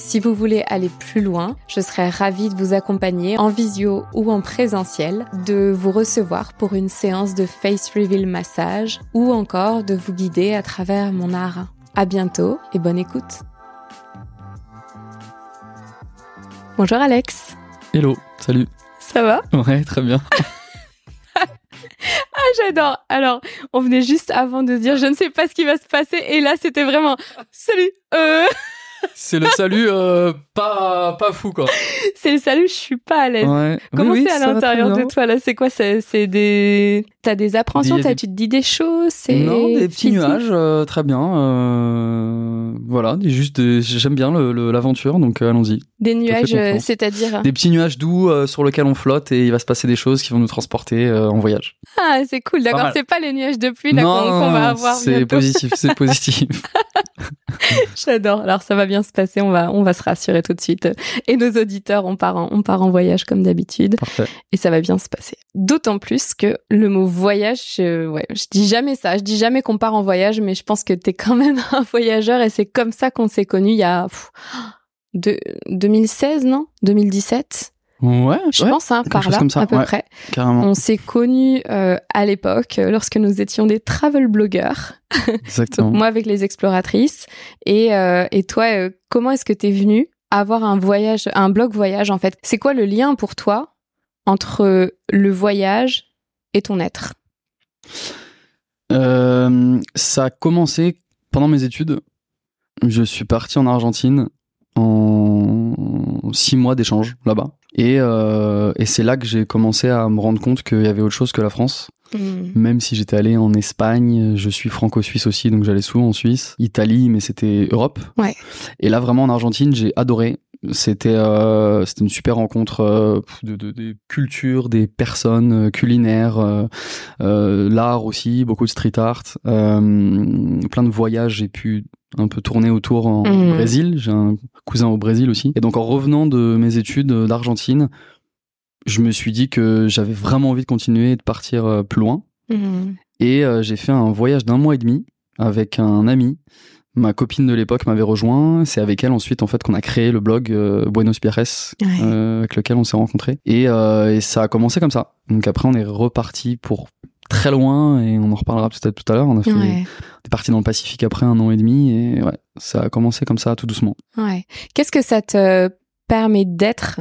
Si vous voulez aller plus loin, je serais ravie de vous accompagner en visio ou en présentiel, de vous recevoir pour une séance de face reveal massage ou encore de vous guider à travers mon art. À bientôt et bonne écoute. Bonjour Alex. Hello, salut. Ça va? Ouais, très bien. ah, j'adore. Alors, on venait juste avant de dire je ne sais pas ce qui va se passer et là c'était vraiment salut. Euh c'est le salut euh, pas pas fou quoi. C'est le salut, je suis pas à l'aise. Comment c'est à l'intérieur de toi là? C'est quoi? C'est des t'as des appréhensions, tu te dis des choses, c'est non des petits nuages, euh, très bien. Euh, voilà, juste j'aime bien l'aventure, donc allons-y. Des nuages, c'est-à-dire des petits nuages doux sur lesquels on flotte et il va se passer des choses qui vont nous transporter en voyage. Ah c'est cool, d'accord. C'est pas les nuages de pluie qu'on va avoir. C'est positif, c'est positif. J'adore. Alors ça va bien se passer, on va on va se rassurer tout de suite. Et nos auditeurs, on part en, on part en voyage comme d'habitude. Et ça va bien se passer. D'autant plus que le mot voyage, je, ouais, je dis jamais ça. Je dis jamais qu'on part en voyage, mais je pense que t'es quand même un voyageur et c'est comme ça qu'on s'est connus il y a de, 2016, non? 2017 Ouais, je pense hein, par là à peu près. On s'est connus euh, à l'époque euh, lorsque nous étions des travel blogueurs. Exactement. moi avec les exploratrices et euh, et toi comment est-ce que tu es venu avoir un voyage un blog voyage en fait? C'est quoi le lien pour toi entre le voyage et ton être ça a commencé pendant mes études. Je suis parti en Argentine en six mois d'échange là-bas. Et, euh, et c'est là que j'ai commencé à me rendre compte qu'il y avait autre chose que la France. Hmm. Même si j'étais allé en Espagne, je suis franco-suisse aussi, donc j'allais souvent en Suisse, Italie, mais c'était Europe. Ouais. Et là, vraiment en Argentine, j'ai adoré. C'était euh, c'était une super rencontre euh, de, de, des cultures, des personnes euh, culinaires, l'art aussi, beaucoup de street art, plein de voyages. J'ai pu un peu tourné autour en mmh. Brésil. J'ai un cousin au Brésil aussi. Et donc en revenant de mes études d'Argentine, je me suis dit que j'avais vraiment envie de continuer et de partir plus loin. Mmh. Et j'ai fait un voyage d'un mois et demi avec un ami. Ma copine de l'époque m'avait rejoint. C'est avec elle ensuite en fait qu'on a créé le blog euh, Buenos Pierres, avec lequel on s'est rencontrés. Et, et ça a commencé comme ça. Donc après on est reparti pour très loin et on en reparlera peut-être tout à l'heure. On a fait, est parti dans le Pacifique après un an et demi et ouais, ça a commencé comme ça tout doucement. Ouais. Qu'est-ce que ça te permet d'être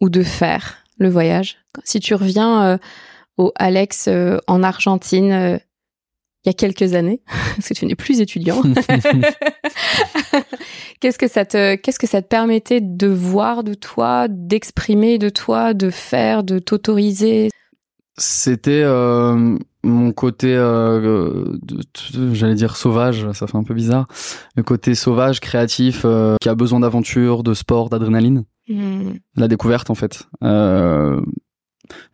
ou de faire le voyage? Si tu reviens euh, au Alex euh, en Argentine euh, il y a quelques années, parce que tu n'es plus étudiant. qu'est-ce que ça te, qu'est-ce que ça te permettait de voir de toi, d'exprimer de toi, de faire, de t'autoriser? C'était euh, mon côté, euh, j'allais dire sauvage, ça fait un peu bizarre. Le côté sauvage, créatif, euh, qui a besoin d'aventure, de sport, d'adrénaline. Hmm. La découverte en fait.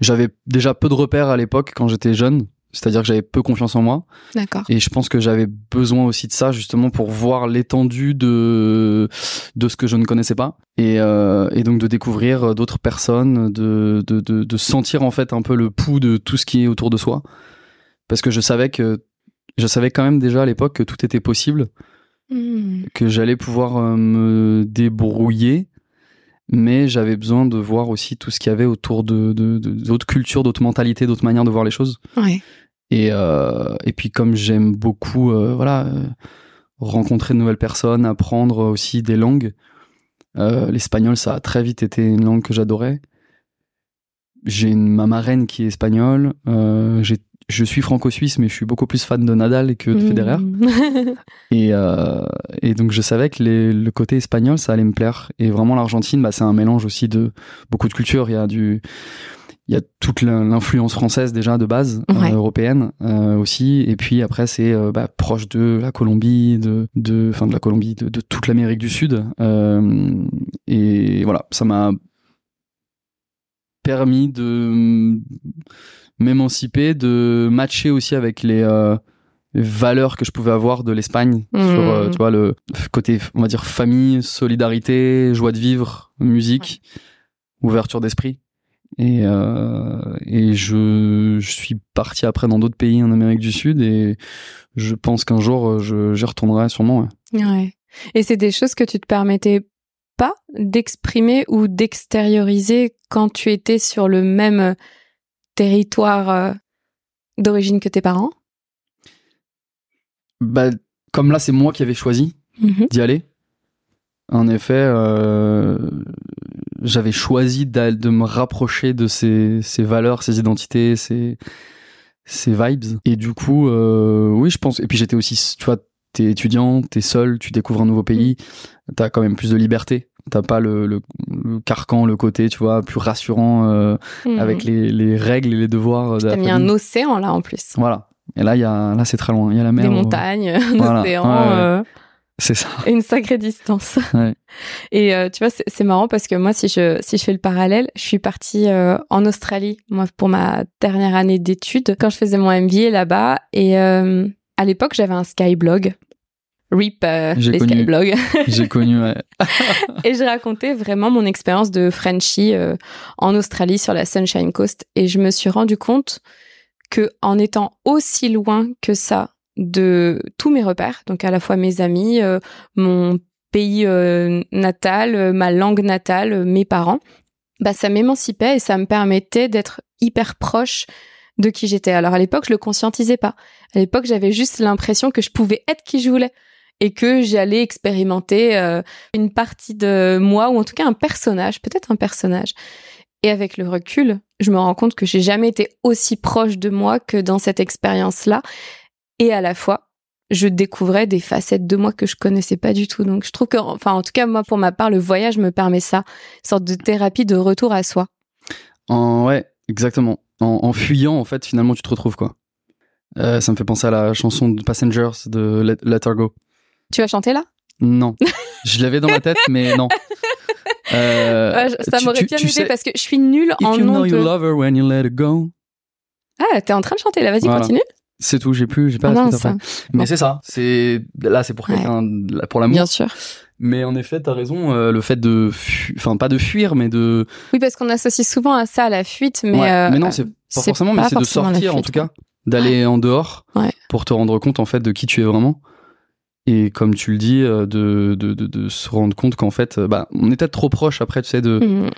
J'avais déjà peu de repères à l'époque quand j'étais jeune. C'est-à-dire que j'avais peu confiance en moi. D'accord. Et je pense que j'avais besoin aussi de ça justement pour voir l'étendue de de ce que je ne connaissais pas et, euh, et donc de découvrir d'autres personnes, de, de, de de sentir en fait un peu le pouls de tout ce qui est autour de soi. Parce que je savais que je savais quand même déjà à l'époque que tout était possible, hmm. que j'allais pouvoir euh, me débrouiller mais j'avais besoin de voir aussi tout ce qu'il y avait autour de d'autres cultures, d'autres mentalités, d'autres manières de voir les choses. Ouais. Et euh, et puis comme j'aime beaucoup, euh, voilà, euh, rencontrer de nouvelles personnes, apprendre aussi des langues. L'espagnol, ça a très vite été une langue que j'adorais. J'ai ma marraine qui est espagnole. J'ai je suis franco-suisse, mais je suis beaucoup plus fan de Nadal que de mmh. Federer. et, euh, et donc je savais que les, le côté espagnol, ça allait me plaire. Et vraiment l'Argentine, bah, c'est un mélange aussi de beaucoup de cultures. Il y a du, il y a toute l'influence française déjà de base européenne aussi et puis après c'est bah, proche de la Colombie de de enfin de la Colombie de, de toute l'Amérique du Sud et voilà ça m'a permis de m'émanciper de matcher aussi avec les valeurs que je pouvais avoir de l'Espagne sur euh, mmh. tu vois le côté on va dire famille solidarité joie de vivre musique ouverture d'esprit et euh, et je, je suis parti après dans d'autres pays en Amérique du Sud et je pense qu'un jour j'y retournerai sûrement ouais. ouais. et c'est des choses que tu te permettais pas d'exprimer ou d'extérioriser quand tu étais sur le même territoire euh, d'origine que tes parents? Bah, comme là, c'est moi qui avais choisi mhm. d'y aller. En effet, euh, j'avais choisi de me rapprocher de ces, ces, valeurs, ces identités, ces, ces vibes. Et du coup, euh, oui, je pense. Et puis j'étais aussi, tu vois, t'es étudiant, t'es seul, tu découvres un nouveau pays, t'as quand même plus de liberté. T'as pas le, le, carcan, le côté, tu vois, plus rassurant euh, mhm. avec les, les, règles et les devoirs. T'as mis un océan là en plus. Voilà. Et là, y a, là, c'est très loin. Il y a la mer. Des montagnes, un océan. Euh, c'est ça. Une sacrée distance. Et euh, tu vois, c'est marrant parce que moi, si je, si je fais le parallèle, je suis partie euh, en Australie, moi, pour ma dernière année d'études, quand je faisais mon MBA là-bas. Et à l'époque, j'avais un Skyblog. RIP les Skyblogs. J'ai connu, ouais. et je racontais vraiment mon expérience de Frenchie en Australie sur la Sunshine Coast. Et je me suis rendu compte que en étant aussi loin que ça de tous mes repères, donc à la fois mes amis, euh, mon pays euh, natal, euh, ma langue natale, mes parents, bah ça m'émancipait et ça me permettait d'être hyper proche de qui j'étais. Alors à l'époque, je le conscientisais pas. À l'époque, j'avais juste l'impression que je pouvais être qui je voulais et que j'allais expérimenter une partie de moi ou en tout cas un personnage, peut-être un personnage. Et avec le recul, je me rends compte que j'ai jamais été aussi proche de moi que dans cette expérience-là. Et à la fois, je découvrais des facettes de moi que je connaissais pas du tout. Donc je trouve que, enfin, en tout cas, moi, pour ma part, le voyage me permet ça. Une sorte de thérapie de retour à soi. En, ouais, exactement. En, fuyant, en fait, finalement, tu te retrouves, quoi. Euh, ça me fait penser à la chanson de Passengers de Let, Let Her Go. Tu vas chanter là? Non. je l'avais dans ma tête, mais non. Euh, ça m'aurait bien aidé parce que je suis nulle en you know you love her when you let it go. Ah, t'es en train de chanter là, vas-y, continue. C'est tout, j'ai plus, j'ai pas la suite Mais c'est ça, c'est là, c'est pour quelqu'un, pour l'amour. Bien sûr. Mais en effet, t'as raison, euh, le fait de, enfin pas de fuir, mais de. Oui, parce qu'on associe souvent à ça la fuite, mais. Euh, mais non, c'est pas forcément, mais c'est de sortir en tout cas, d'aller en dehors pour te rendre compte en fait de qui tu es vraiment. Et comme tu le dis, euh, de, de, de, de se rendre compte qu'en fait, euh, bah, on est peut-être trop proche après, tu sais, de, mmh.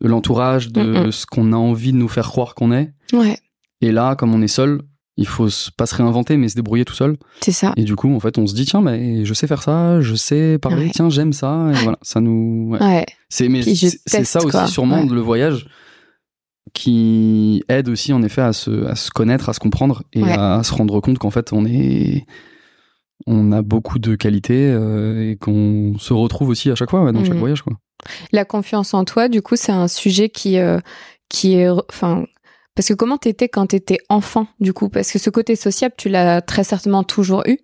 de l'entourage, de mmh, mmh. ce qu'on a envie de nous faire croire qu'on est. Ouais. Et là, comme on est seul, il faut pas se réinventer, mais se débrouiller tout seul. C'est ça. Et du coup, en fait, on se dit, tiens, bah, je sais faire ça, je sais parler, tiens, j'aime ça. Et voilà, ça nous. Ouais. ouais. C'est, mais c'est ça aussi, sûrement, le voyage qui aide aussi, en effet, à se, à se connaître, à se comprendre et à se rendre compte qu'en fait, on est on a beaucoup de qualités euh, et qu'on se retrouve aussi à chaque fois dans chaque mhm. voyage quoi. La confiance en toi, du coup, c'est un sujet qui euh, qui est enfin parce que comment t'étais quand t'étais enfant du coup? Parce que ce côté sociable tu l'as très certainement toujours eu.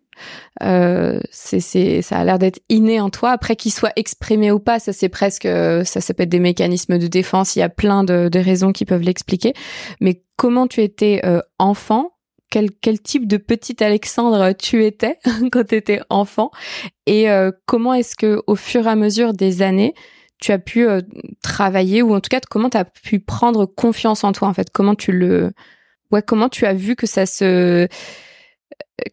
Euh, c'est c'est ça a l'air d'être inné en toi après qu'il soit exprimé ou pas ça c'est presque ça ça peut être des mécanismes de défense il y a plein de, de raisons qui peuvent l'expliquer mais comment tu étais euh, enfant quel, quel type de petit Alexandre tu étais quand tu étais enfant et euh, comment est-ce que au fur et à mesure des années tu as pu euh, travailler ou en tout cas comment tu as pu prendre confiance en toi en fait? Comment tu le ouais comment tu as vu que ça se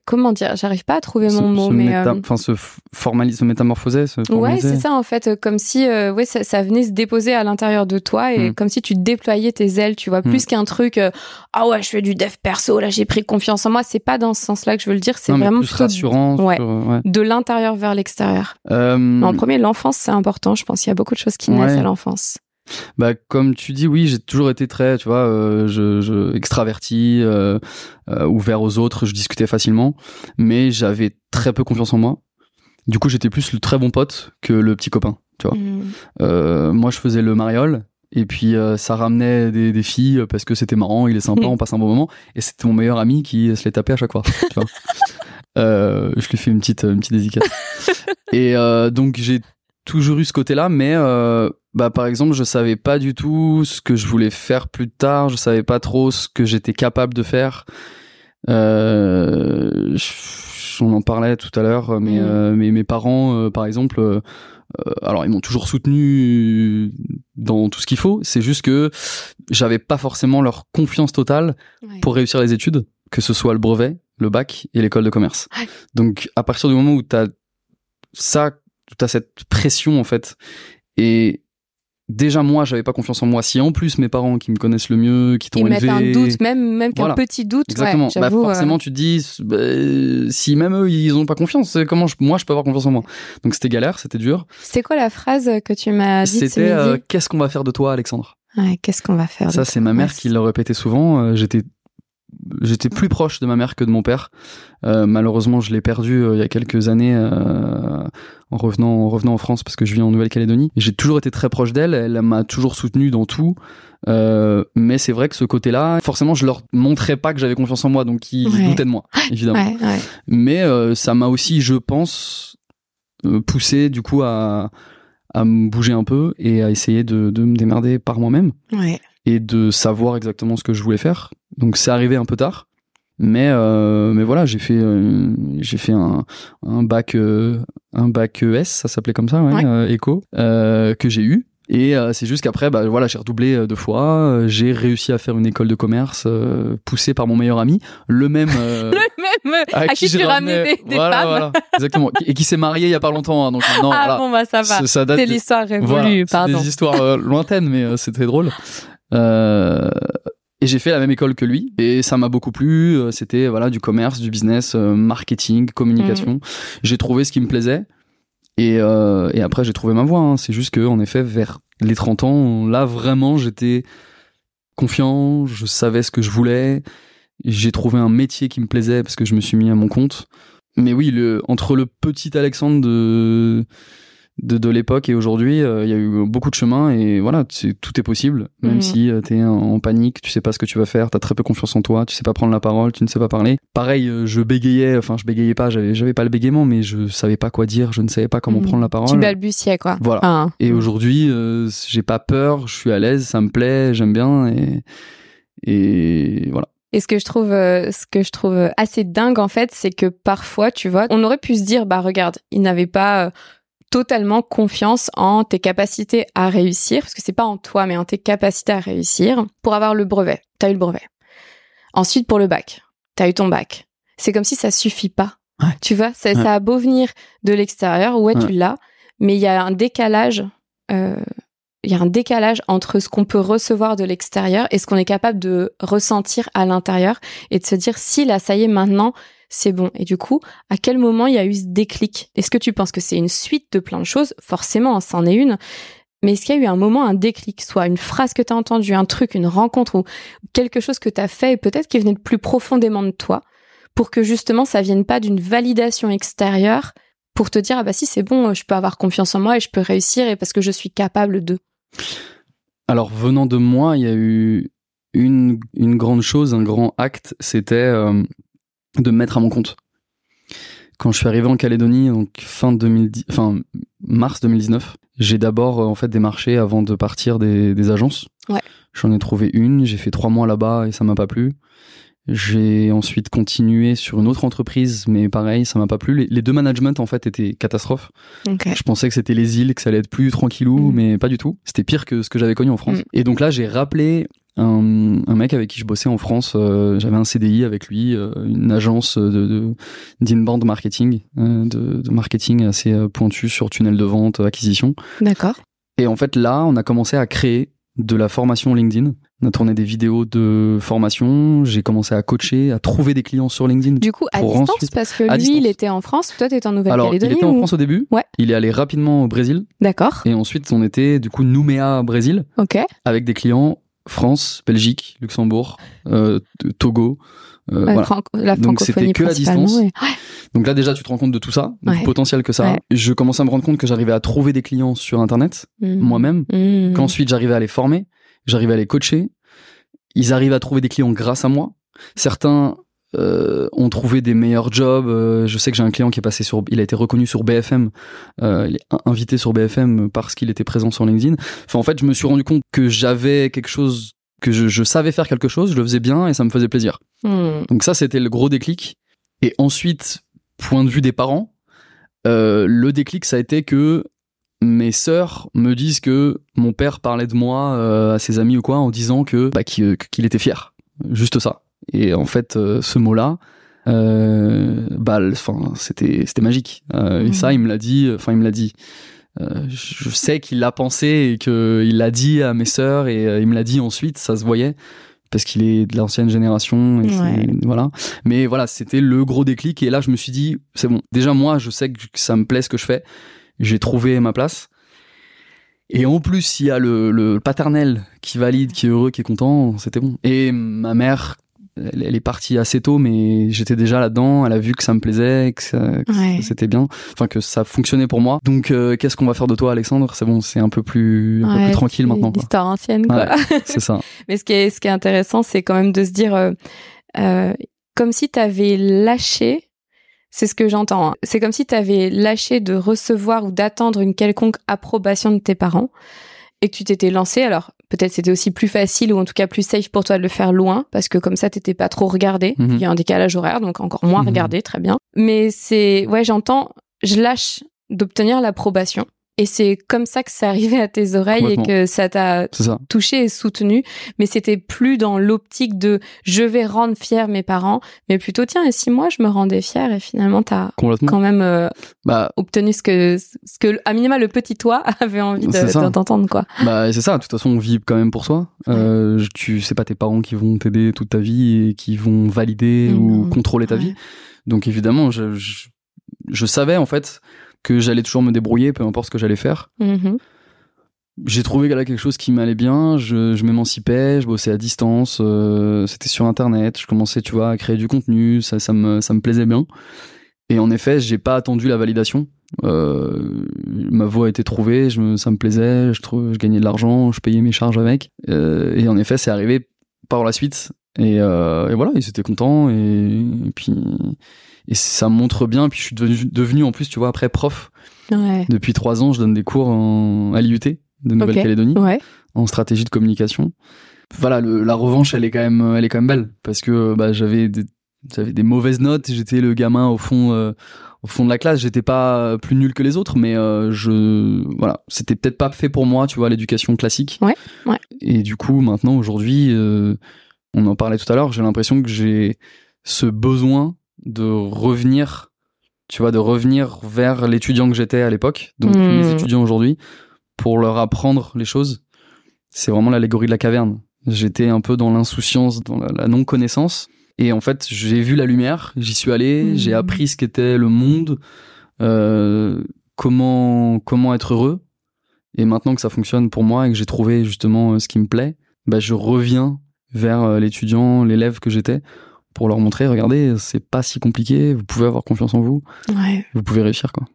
comment dire j'arrive pas à trouver mon mot mais euh, enfin se formaliser se métamorphoser ouais c'est ça en fait comme si euh, ouais ça, ça, venait se déposer à l'intérieur de toi et hmm. comme si tu déployais tes ailes tu vois plus hmm. qu'un truc euh, ah ouais je fais du dev perso là j'ai pris confiance en moi. C'est pas dans ce sens là que je veux le dire c'est vraiment plus rassurant ouais, de l'intérieur vers l'extérieur. En premier l'enfance c'est important je pense. Qu'il y a beaucoup de choses qui naissent à l'enfance bah comme tu dis oui j'ai toujours été très tu vois euh, je, je, extraverti euh, euh, ouvert aux autres je discutais facilement mais j'avais très peu confiance en moi du coup j'étais plus le très bon pote que le petit copain tu vois mmh. moi je faisais le mariole Et puis euh, ça ramenait des, des, filles parce que c'était marrant, il est sympa, on passe un bon moment. Et c'était mon meilleur ami qui se les tapait à chaque fois. Tu vois euh, je lui fais une petite, une petite dédicace. et euh, donc j'ai toujours eu ce côté-là, mais euh, bah par exemple je savais pas du tout ce que je voulais faire plus tard, je savais pas trop ce que j'étais capable de faire. Euh, on en parlait tout à l'heure, mais, mmh. mais mes parents par exemple euh, alors ils m'ont toujours soutenu dans tout ce qu'il faut. C'est juste que j'avais pas forcément leur confiance totale pour réussir les études, que ce soit le brevet, le bac et l'école de commerce. Donc à partir du moment où t'as ça, t'as cette pression en fait, et déjà moi j'avais pas confiance en moi. Si en plus mes parents qui me connaissent le mieux qui t'ont élevé mettent un doute même même qu'un petit doute exactement. Bah, forcément euh. tu te dis bah, si même eux ils ont pas confiance comment je, moi je peux avoir confiance en moi? Donc c'était galère c'était dur. C'était quoi la phrase que tu m'as dit c'était euh, qu'est-ce qu'on va faire de toi Alexandre? Ouais, qu'est-ce qu'on va faire ça c'est ma mère qui le répétait souvent. Euh, j'étais j'étais plus proche de ma mère que de mon père. Euh, malheureusement, je l'ai perdu euh, il y a quelques années euh, en revenant en revenant en France parce que je vis en Nouvelle-Calédonie. J'ai toujours été très proche d'elle. Elle, m'a toujours soutenu dans tout. mais c'est vrai que ce côté-là, forcément, je leur montrais pas que j'avais confiance en moi, donc ils doutaient de moi, évidemment. Mais ça m'a aussi, je pense, poussé du coup à à me bouger un peu et à essayer de, de me démerder par moi-même. Ouais et de savoir exactement ce que je voulais faire. Donc c'est arrivé un peu tard, mais euh, mais voilà, j'ai fait euh, j'ai fait un, un bac euh, un bac ES, ça s'appelait comme ça, ouais, ouais. éco, que j'ai eu et euh, c'est juste qu'après, bah voilà, j'ai redoublé euh, deux fois. Euh, j'ai réussi à faire une école de commerce poussée par mon meilleur ami, le même, le même à, qui, tu ramenais des, voilà, femmes. Voilà, exactement. et qui s'est marié il y a pas longtemps. Hein, donc maintenant, ah voilà, bon bah ça va. C'est l'histoire révolue, pardon. Des histoires lointaines, mais c'est très drôle. Et j'ai fait la même école que lui et ça m'a beaucoup plu. C'était voilà du commerce, du business, marketing, communication. Mmh. J'ai trouvé ce qui me plaisait. Et, euh, et après, j'ai trouvé ma voie. Hein. C'est juste que, en effet, vers les 30 ans, là, vraiment, j'étais confiant, je savais ce que je voulais. J'ai trouvé un métier qui me plaisait parce que je me suis mis à mon compte. Mais oui, le, entre le petit Alexandre de de, de l'époque et aujourd'hui, euh, il y a eu beaucoup de chemin et voilà, tout est possible. Même mhm. si euh, tu es en, panique, tu sais pas ce que tu vas faire, tu as très peu confiance en toi, tu sais pas prendre la parole, tu ne sais pas parler. Pareil, euh, je bégayais, enfin je bégayais pas, j'avais j'avais pas le bégaiement, mais je savais pas quoi dire, je ne savais pas comment mhm. prendre la parole. Tu balbutiais quoi. Voilà. Ah. Et aujourd'hui, j'ai pas peur, je suis à l'aise, ça me plaît, j'aime bien et et voilà. Et ce que je trouve, ce que je trouve assez dingue en fait, c'est que parfois, tu vois, on aurait pu se dire, bah regarde, il n'avait pas totalement confiance en tes capacités à réussir, parce que c'est pas en toi, mais en tes capacités à réussir pour avoir le brevet. T'as eu le brevet. Ensuite, pour le bac, t'as eu ton bac. C'est comme si ça suffit pas. Tu vois, ça, ça, a beau venir de l'extérieur, ouais, tu l'as, mais il y a un décalage. Euh, il y a un décalage entre ce qu'on peut recevoir de l'extérieur et ce qu'on est capable de ressentir à l'intérieur et de se dire si là ça y est maintenant c'est bon. Et du coup, à quel moment il y a eu ce déclic? Est-ce que tu penses que c'est une suite de plein de choses? Forcément, c'en est une. Mais est-ce qu'il y a eu un moment, un déclic, soit une phrase que tu as entendue, un truc, une rencontre ou quelque chose que tu as fait et peut-être qui venait de plus profondément de toi pour que justement ça vienne pas d'une validation extérieure pour te dire ah bah si c'est bon, je peux avoir confiance en moi et je peux réussir et parce que je suis capable de? Alors venant de moi, il y a eu une, une grande chose, un grand acte, c'était euh, de me mettre à mon compte. Quand je suis arrivé en Calédonie, donc fin 2010, enfin mars 2019, j'ai d'abord euh, en fait démarché avant de partir des, des agences. Ouais. J'en ai trouvé une, j'ai fait trois mois là-bas et ça m'a pas plu. J'ai ensuite continué sur une autre entreprise, mais pareil, ça m'a pas plu. Les, deux managements en fait étaient catastrophes. Je pensais que c'était les îles, que ça allait être plus tranquillou, mm. mais pas du tout. C'était pire que ce que j'avais connu en France. Mm. Et donc là, j'ai rappelé un, un, mec avec qui je bossais en France. Euh, j'avais un CDI avec lui, euh, une agence de d'inbound marketing, euh, de, de, marketing assez pointu sur tunnel de vente, acquisition. D'accord. Et en fait là, on a commencé à créer de la formation LinkedIn. On a tourné des vidéos de formation, j'ai commencé à coacher, à trouver des clients sur LinkedIn. Du coup, à distance, parce que lui, il était en France, toi, t'étais en Nouvelle-Calédonie Alors, il était en France au début. Ouais. Il est allé rapidement au Brésil. D'accord. Et ensuite, on était, du coup, Nouméa, Brésil. Ok. Avec des clients France, Belgique, Luxembourg, euh, Togo, La Donc c'était que à distance. Donc là déjà tu te rends compte de tout ça, du potentiel que ça a. Je commençais à me rendre compte que j'arrivais à trouver des clients sur internet mmh. moi-même, mmh. qu'ensuite j'arrivais à les former, j'arrivais à les coacher. Ils arrivent à trouver des clients grâce à moi. Certains euh, ont trouvé des meilleurs jobs. Euh, je sais que j'ai un client qui est passé sur, il a été reconnu sur BFM, euh, il est invité sur BFM parce qu'il était présent sur LinkedIn. Enfin, en fait, je me suis rendu compte que j'avais quelque chose, que je, savais faire quelque chose, je le faisais bien et ça me faisait plaisir. Hmm. Donc ça, c'était le gros déclic. Et ensuite, point de vue des parents, le déclic, ça a été que mes sœurs me disent que mon père parlait de moi à ses amis ou quoi en disant que bah, qu'il était fier. Juste ça. Et en fait, euh, ce mot-là, euh, bah, enfin, c'était c'était magique. Euh, et ça, il me l'a dit. Enfin, il me l'a dit. je sais qu'il l'a pensé et qu'il l'a dit à mes sœurs et il me l'a dit ensuite. Ça se voyait parce qu'il est de l'ancienne génération. Et Voilà. Mais voilà, c'était le gros déclic. Et là, je me suis dit, c'est bon. Déjà, moi, je sais que ça me plaît ce que je fais. J'ai trouvé ma place. Et en plus, il y a le, le paternel qui valide, qui est heureux, qui est content. C'était bon. Et ma mère, elle, est partie assez tôt, mais j'étais déjà là-dedans. Elle a vu que ça me plaisait, que, c'était bien, enfin que ça fonctionnait pour moi. Donc, euh, qu'est-ce qu'on va faire de toi, Alexandre? C'est bon, c'est un peu plus, un peu plus tranquille maintenant. Histoire ancienne, quoi. c'est ça. mais ce qui est, ce qui est intéressant, c'est quand même de se dire, euh, euh comme si tu avais lâché. C'est ce que j'entends. Hein. C'est comme si tu avais lâché de recevoir ou d'attendre une quelconque approbation de tes parents et que tu t'étais lancé. Alors, peut-être c'était aussi plus facile ou en tout cas plus safe pour toi de le faire loin parce que comme ça t'étais pas trop regardé. Mhm. Il y a un décalage horaire donc encore moins mhm. regardé, très bien. Mais c'est ouais, j'entends, je lâche d'obtenir l'approbation et c'est comme ça que c'est arrivé à tes oreilles et que ça t'a touché et soutenu. Mais c'était plus dans l'optique de je vais rendre fier mes parents, mais plutôt tiens, et si moi je me rendais fier et finalement t'as quand même euh, bah, obtenu ce que, ce que, à minima, le petit toi avait envie d'entendre, quoi. Bah, c'est ça. De toute façon, on vit quand même pour soi. Euh, tu sais pas tes parents qui vont t'aider toute ta vie et qui vont valider ou contrôler ta vie. Donc évidemment, je, je, je savais en fait que j'allais toujours me débrouiller, peu importe ce que j'allais faire. Mm-hmm. J'ai trouvé là quelque chose qui m'allait bien, je, je m'émancipais, je bossais à distance, euh, c'était sur internet, je commençais, tu vois, à créer du contenu, ça, ça, me, ça me plaisait bien. Et en effet, j'ai pas attendu la validation. Euh, ma voix a été trouvée, je me, ça me plaisait, je, je gagnais de l'argent, je payais mes charges avec. Euh, et en effet, c'est arrivé par la suite. Et, euh, et voilà, ils étaient contents. Et, et, puis, et ça montre bien. Puis je suis devenu, devenu en plus, tu vois, après prof. Ouais. Depuis trois ans, je donne des cours en, à l'IUT de Nouvelle-Calédonie ouais. en stratégie de communication. Voilà, le, la revanche, elle est quand même, elle est quand même belle parce que bah, j'avais des, j'avais des mauvaises notes. J'étais le gamin au fond, euh, au fond de la classe. J'étais pas plus nul que les autres, mais euh, je, voilà, c'était peut-être pas fait pour moi, tu vois, l'éducation classique. Ouais, ouais. Et du coup, maintenant, aujourd'hui, euh, on en parlait tout à l'heure. J'ai l'impression que j'ai ce besoin de revenir, tu vois, de revenir vers l'étudiant que j'étais à l'époque, donc mmh. mes étudiants aujourd'hui, pour leur apprendre les choses. C'est vraiment l'allégorie de la caverne. J'étais un peu dans l'insouciance, dans la, non-connaissance. Et en fait, j'ai vu la lumière, j'y suis allé, mmh. j'ai appris ce qu'était le monde, euh, comment, comment être heureux. Et maintenant que ça fonctionne pour moi et que j'ai trouvé justement euh, ce qui me plaît, bah, je reviens vers euh, l'étudiant, l'élève que j'étais pour leur montrer, regardez, c'est pas si compliqué, vous pouvez avoir confiance en vous, vous pouvez réussir quoi.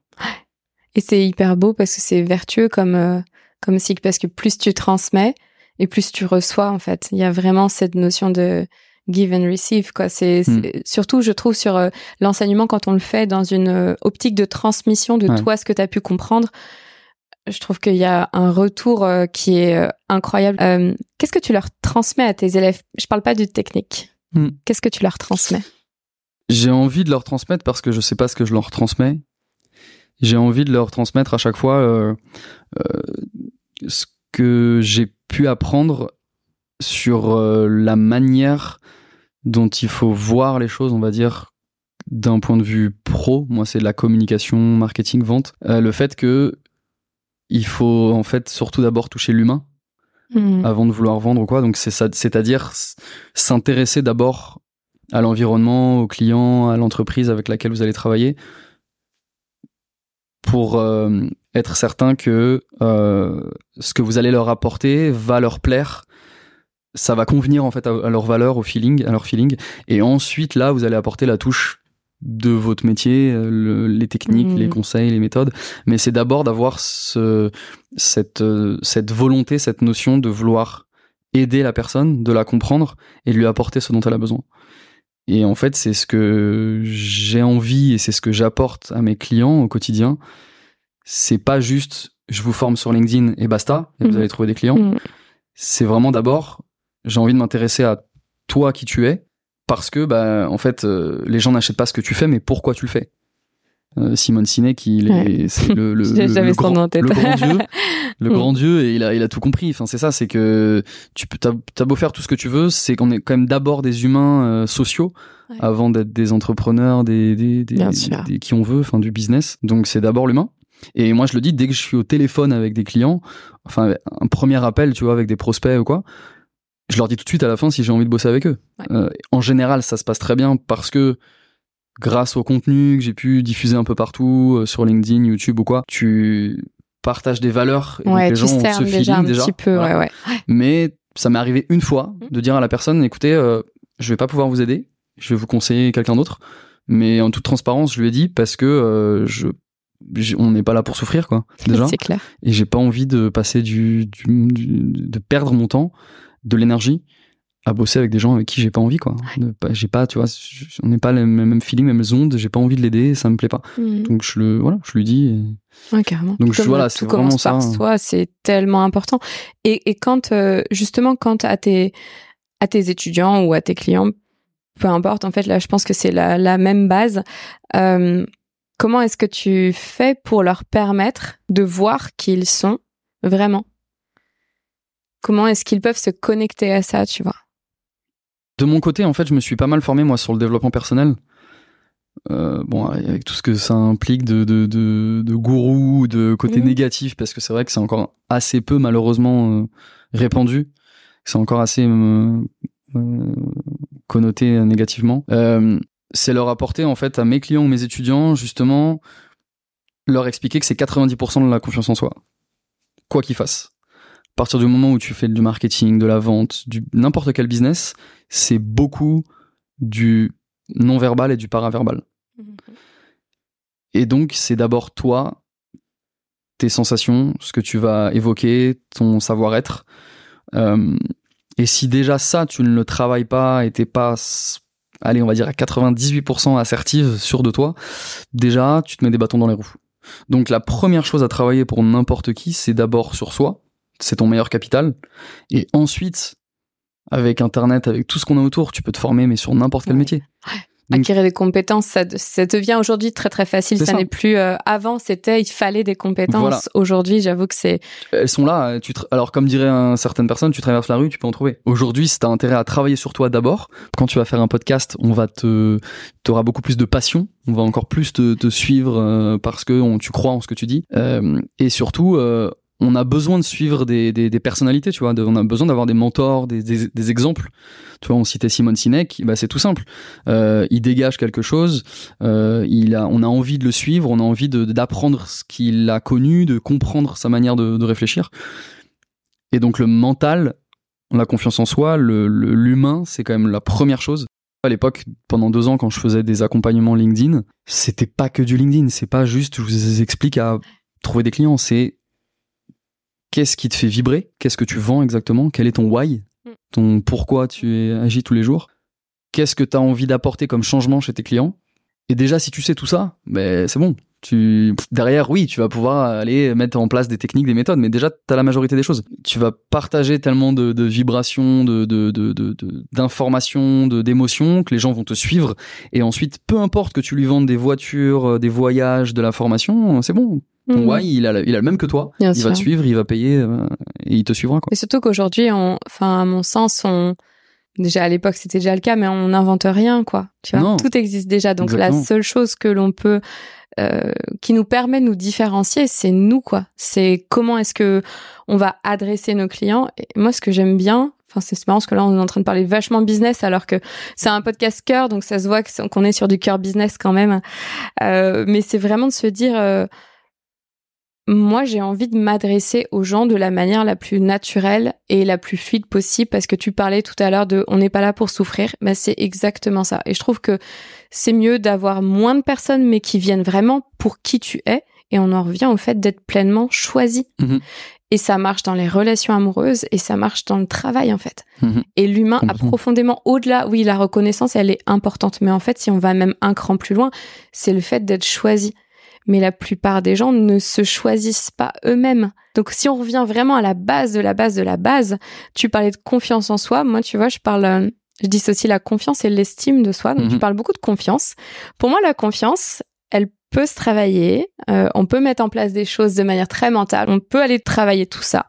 Et c'est hyper beau parce que c'est vertueux comme euh, comme si parce que plus tu transmets et plus tu reçois en fait. Il y a vraiment cette notion de give and receive quoi. C'est hmm. surtout je trouve sur euh, l'enseignement quand on le fait dans une euh, optique de transmission de toi ce que tu as pu comprendre. Je trouve qu'il y a un retour qui est incroyable. Qu'est-ce que tu leur transmets à tes élèves? Je parle pas du technique. Hmm. Qu'est-ce que tu leur transmets? J'ai envie de leur transmettre parce que je sais pas ce que je leur transmets. J'ai envie de leur transmettre à chaque fois euh, euh, ce que j'ai pu apprendre sur euh, la manière dont il faut voir les choses, on va dire, d'un point de vue pro. Moi, c'est de la communication, marketing, vente. le fait que il faut en fait surtout d'abord toucher l'humain Hmm. avant de vouloir vendre ou quoi. Donc c'est ça, c'est-à-dire s'intéresser d'abord à l'environnement, aux clients, à l'entreprise avec laquelle vous allez travailler pour euh, être certain que euh, ce que vous allez leur apporter va leur plaire ça va convenir en fait à, leur valeur, au feeling, à leur feeling. Et ensuite, là, vous allez apporter la touche de votre métier, euh, les techniques, les Mhm. conseils, les méthodes. Mais c'est d'abord d'avoir ce, cette, euh, cette volonté, cette notion de vouloir aider la personne, de la comprendre et de lui apporter ce dont elle a besoin. Et en fait, c'est ce que j'ai envie et c'est ce que j'apporte à mes clients au quotidien. C'est pas juste je vous forme sur LinkedIn et basta, et vous Mhm. allez trouver des clients. Mhm. C'est vraiment d'abord, j'ai envie de m'intéresser à toi qui tu es, parce que bah en fait, euh, les gens n'achètent pas ce que tu fais, mais pourquoi tu le fais. Euh, Simone Sinek, il est, Ouais. c'est le, le, le- le grand, en tête. le grand dieu, le grand dieu, et il a, il a tout compris. Enfin, c'est ça, c'est que tu peux, t'as, t'as beau faire tout ce que tu veux, c'est qu'on est quand même d'abord des humains euh, sociaux Ouais. avant d'être des entrepreneurs, des, des, des, des- qui on veut, enfin du business. Donc c'est d'abord l'humain. Et moi je le dis dès que je suis au téléphone avec des clients, enfin un premier appel, tu vois, avec des prospects ou quoi, je leur dis tout de suite à la fin si j'ai envie de bosser avec eux. Ouais. Euh, en général, ça se passe très bien parce que grâce au contenu que j'ai pu diffuser un peu partout euh, sur LinkedIn, YouTube ou quoi, tu partages des valeurs et donc Ouais, les gens ont ce cernes feeling déjà un déjà. petit peu, Voilà. ouais, ouais. Mais ça m'est arrivé une fois Mhm. de dire à la personne, écoutez, euh, je vais pas pouvoir vous aider, je vais vous conseiller quelqu'un d'autre. Mais en toute transparence, je lui ai dit parce que euh, je, on n'est pas là pour souffrir, quoi. Déjà. C'est clair. Et j'ai pas envie de passer du, du, du- de perdre mon temps, de l'énergie à bosser avec des gens avec qui j'ai pas envie, quoi. J'ai pas, tu vois, on n'est pas les mêmes feelings, les mêmes ondes. J'ai pas envie de l'aider, ça me plaît pas. Mhm. Donc je le, voilà, je lui dis. et- Ouais, carrément. Donc, je- voilà, tout c'est vraiment par ça. soi, c'est tellement important. Et, et quand, euh, justement, quand à tes, à tes étudiants ou à tes clients, peu importe, en fait, là, je pense que c'est la, la même base. Euh, comment est-ce que tu fais pour leur permettre de voir qui ils sont vraiment? Comment est-ce qu'ils peuvent se connecter à ça, tu vois? De mon côté, en fait, je me suis pas mal formé moi sur le développement personnel. Euh, bon, avec tout ce que ça implique de, de, de, de gourou, de côté Mhm. négatif, parce que c'est vrai que c'est encore assez peu malheureusement euh, répandu. C'est encore assez euh, connoté négativement. C'est leur apporter en fait à mes clients ou mes étudiants justement leur expliquer que c'est 90% de la confiance en soi, quoi qu'ils fassent. À partir du moment où tu fais du marketing, de la vente, du n'importe quel business, c'est beaucoup du non-verbal et du paraverbal. Et donc, c'est d'abord toi, tes sensations, ce que tu vas évoquer, ton savoir-être. Euh, et si déjà ça, tu ne le travailles pas et t'es pas, allez, on va dire à 98% assertive, sûr de toi, déjà, tu te mets des bâtons dans les roues. Donc, la première chose à travailler pour n'importe qui, c'est d'abord sur soi. C'est ton meilleur capital. Et ensuite, avec Internet, avec tout ce qu'on a autour, tu peux te former, mais sur n'importe quel Ouais. métier. Donc- Acquérir des compétences, ça, de- ça devient aujourd'hui très très facile. Ça, ça. n'est plus. euh, avant, c'était il fallait des compétences. Voilà. Aujourd'hui, j'avoue que c'est. elles sont là. Tu Alors, comme dirait un, certaines personnes, tu traverses la rue, tu peux en trouver. Aujourd'hui, si t'as intérêt à travailler sur toi d'abord, quand tu vas faire un podcast, on va te, t'auras beaucoup plus de passion. On va encore plus te, te suivre euh, parce que on- tu crois en ce que tu dis. Euh, et surtout, on a besoin de suivre des, des, personnalités, tu vois. on a besoin d'avoir des mentors, des, des, exemples. Tu vois, on citait Simon Sinek. Bah, c'est tout simple. Euh, il dégage quelque chose. Euh, il a, on a envie de le suivre. On a envie d'apprendre ce qu'il a connu, de comprendre sa manière de, de réfléchir. Et donc le mental, la confiance en soi, le- le- l'humain, c'est quand même la première chose. À l'époque, pendant deux ans, quand je faisais des accompagnements LinkedIn, c'était pas que du LinkedIn. C'est pas juste, je vous explique à trouver des clients. C'est qu'est-ce qui te fait vibrer, qu'est-ce que tu vends exactement, quel est ton why, Mm. ton pourquoi tu agis tous les jours, qu'est-ce que tu as envie d'apporter comme changement chez tes clients? Et déjà, si tu sais tout ça, ben c'est bon. Tu derrière, oui, tu vas pouvoir aller mettre en place des techniques, des méthodes, mais déjà, tu as la majorité des choses. Tu vas partager tellement de, de vibrations, de- de- d'informations, de, d'émotions que les gens vont te suivre. Et ensuite, peu importe que tu lui vendes des voitures, euh, des voyages, de la formation, c'est bon. Ton Mhm. why, il a, le- il a le même que toi. Bien il va te suivre, il va payer euh, et il te suivra. Quoi. Et surtout qu'aujourd'hui, enfin, à mon sens, on, déjà à l'époque, c'était déjà le cas, mais on n'invente rien, quoi. Tu vois, Non. tout existe déjà. Donc Exactement. la seule chose que l'on peut, euh, qui nous permet de nous différencier, c'est nous, quoi. C'est comment est-ce que on va adresser nos clients. Et moi, ce que j'aime bien, enfin, c'est marrant parce que là, on est en train de parler vachement business, alors que c'est un podcast cœur, donc ça se voit qu'on est sur du cœur business quand même. Euh, mais c'est vraiment de se dire. euh, moi, j'ai envie de m'adresser aux gens de la manière la plus naturelle et la plus fluide possible parce que tu parlais tout à l'heure de on n'est pas là pour souffrir. Ben, c'est exactement ça. Et je trouve que c'est mieux d'avoir moins de personnes mais qui viennent vraiment pour qui tu es. Et on en revient au fait d'être pleinement choisi. Mhm. Et ça marche dans les relations amoureuses et ça marche dans le travail en fait. Mhm. Et l'humain a profondément au-delà, oui, la reconnaissance, elle est importante. Mais en fait, si on va même un cran plus loin, c'est le fait d'être choisi. Mais la plupart des gens ne se choisissent pas eux-mêmes. Donc si on revient vraiment à la base de la base de la base, tu parlais de confiance en soi. Moi, tu vois, je parle, euh, je dissocie la confiance et l'estime de soi. Donc tu Mhm. parles beaucoup de confiance. Pour moi, la confiance, elle peut se travailler. Euh, on peut mettre en place des choses de manière très mentale. On peut aller travailler tout ça.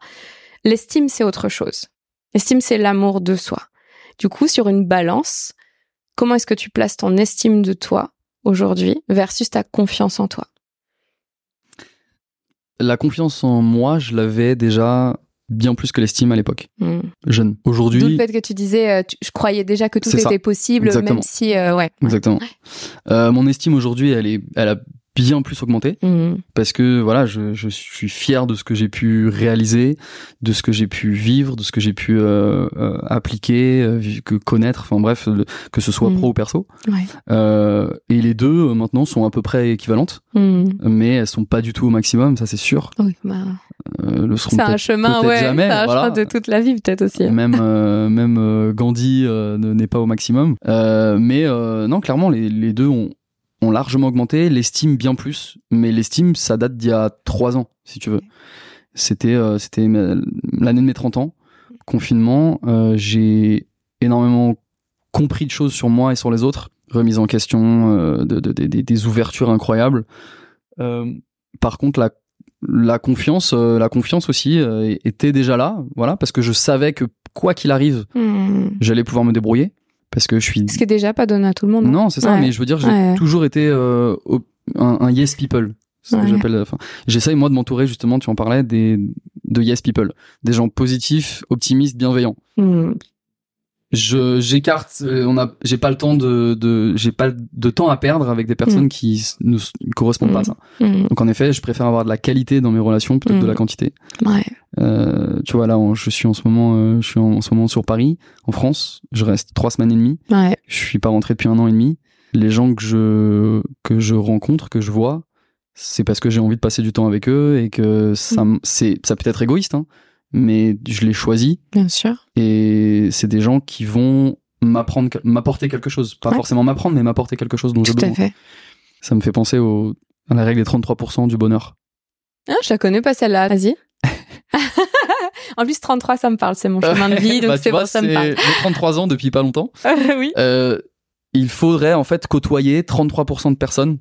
L'estime, c'est autre chose. L'estime, c'est l'amour de soi. Du coup, sur une balance, comment est-ce que tu places ton estime de toi aujourd'hui versus ta confiance en toi? La confiance en moi, je l'avais déjà bien plus que l'estime à l'époque, Hmm. jeune. D'où le Aujourd'hui, fait que tu disais, euh, tu- je croyais déjà que tout ça. était possible, Exactement. même si, euh, ouais. exactement. Euh, mon estime aujourd'hui, elle est, elle a bien plus augmenté Hmm. parce que voilà, je, je suis fier de ce que j'ai pu réaliser, de ce que j'ai pu vivre, de ce que j'ai pu euh, euh, appliquer, euh, que connaître. Enfin bref, que ce soit Mhm. pro ou perso. Ouais. Euh, et les deux euh, maintenant sont à peu près équivalentes, Hmm. mais elles sont pas du tout au maximum, ça c'est sûr. Oui, bah, Euh, le seront c'est un chemin, ouais. jamais, c'est un voilà. chemin de toute la vie, peut-être aussi. même euh, même euh, Gandhi euh, ne- n'est pas au maximum Euh, mais euh, non clairement les, les deux ont, ont largement augmenté l'estime bien plus mais l'estime ça date d'il y a trois ans si tu veux. C'était euh, c'était l'année de mes 30 ans confinement euh, j'ai énormément compris de choses sur moi et sur les autres remise en question euh, de, de- de- des- ouvertures incroyables. Par contre la la confiance la confiance aussi était déjà là voilà parce que je savais que quoi qu'il arrive Hmm. j'allais pouvoir me débrouiller parce que je suis Ce qui est déjà pas donné à tout le monde. hein. non c'est ça Ouais. mais je veux dire j'ai Ouais. toujours été euh, un, un yes people c'est ce que j'appelle enfin j'essaye moi de m'entourer justement tu en parlais des de yes people des gens positifs optimistes bienveillants Hmm. Je j'écarte euh, on a j'ai pas le temps de de j'ai pas de temps à perdre avec des personnes Mm. qui ne correspondent pas à ça Hmm. donc en effet je préfère avoir de la qualité dans mes relations plutôt que de Mm. la quantité Ouais. euh, tu vois là je suis en ce moment euh, je suis en, en ce moment sur Paris en France je reste trois semaines et demie Ouais. je suis pas rentré depuis un an et demi. Les gens que je que je rencontre, que je vois, c'est parce que j'ai envie de passer du temps avec eux et que ça c'est ça peut être égoïste, hein, mais je les choisis Bien sûr. et c'est des gens qui vont m'apprendre m'apporter quelque chose, pas Ouais. forcément m'apprendre, mais m'apporter quelque chose dont j'ai Tout à fait. Ça me fait penser au à la règle des 33% du bonheur. Ah, je la connais pas celle-là. Vas-y. en plus, 33, ça me parle. C'est mon chemin de vie, donc Bah, tu c'est vois, pour ça me c'est- parle. j'ai 33 ans depuis pas longtemps. oui. Euh, il faudrait en fait côtoyer 33% de personnes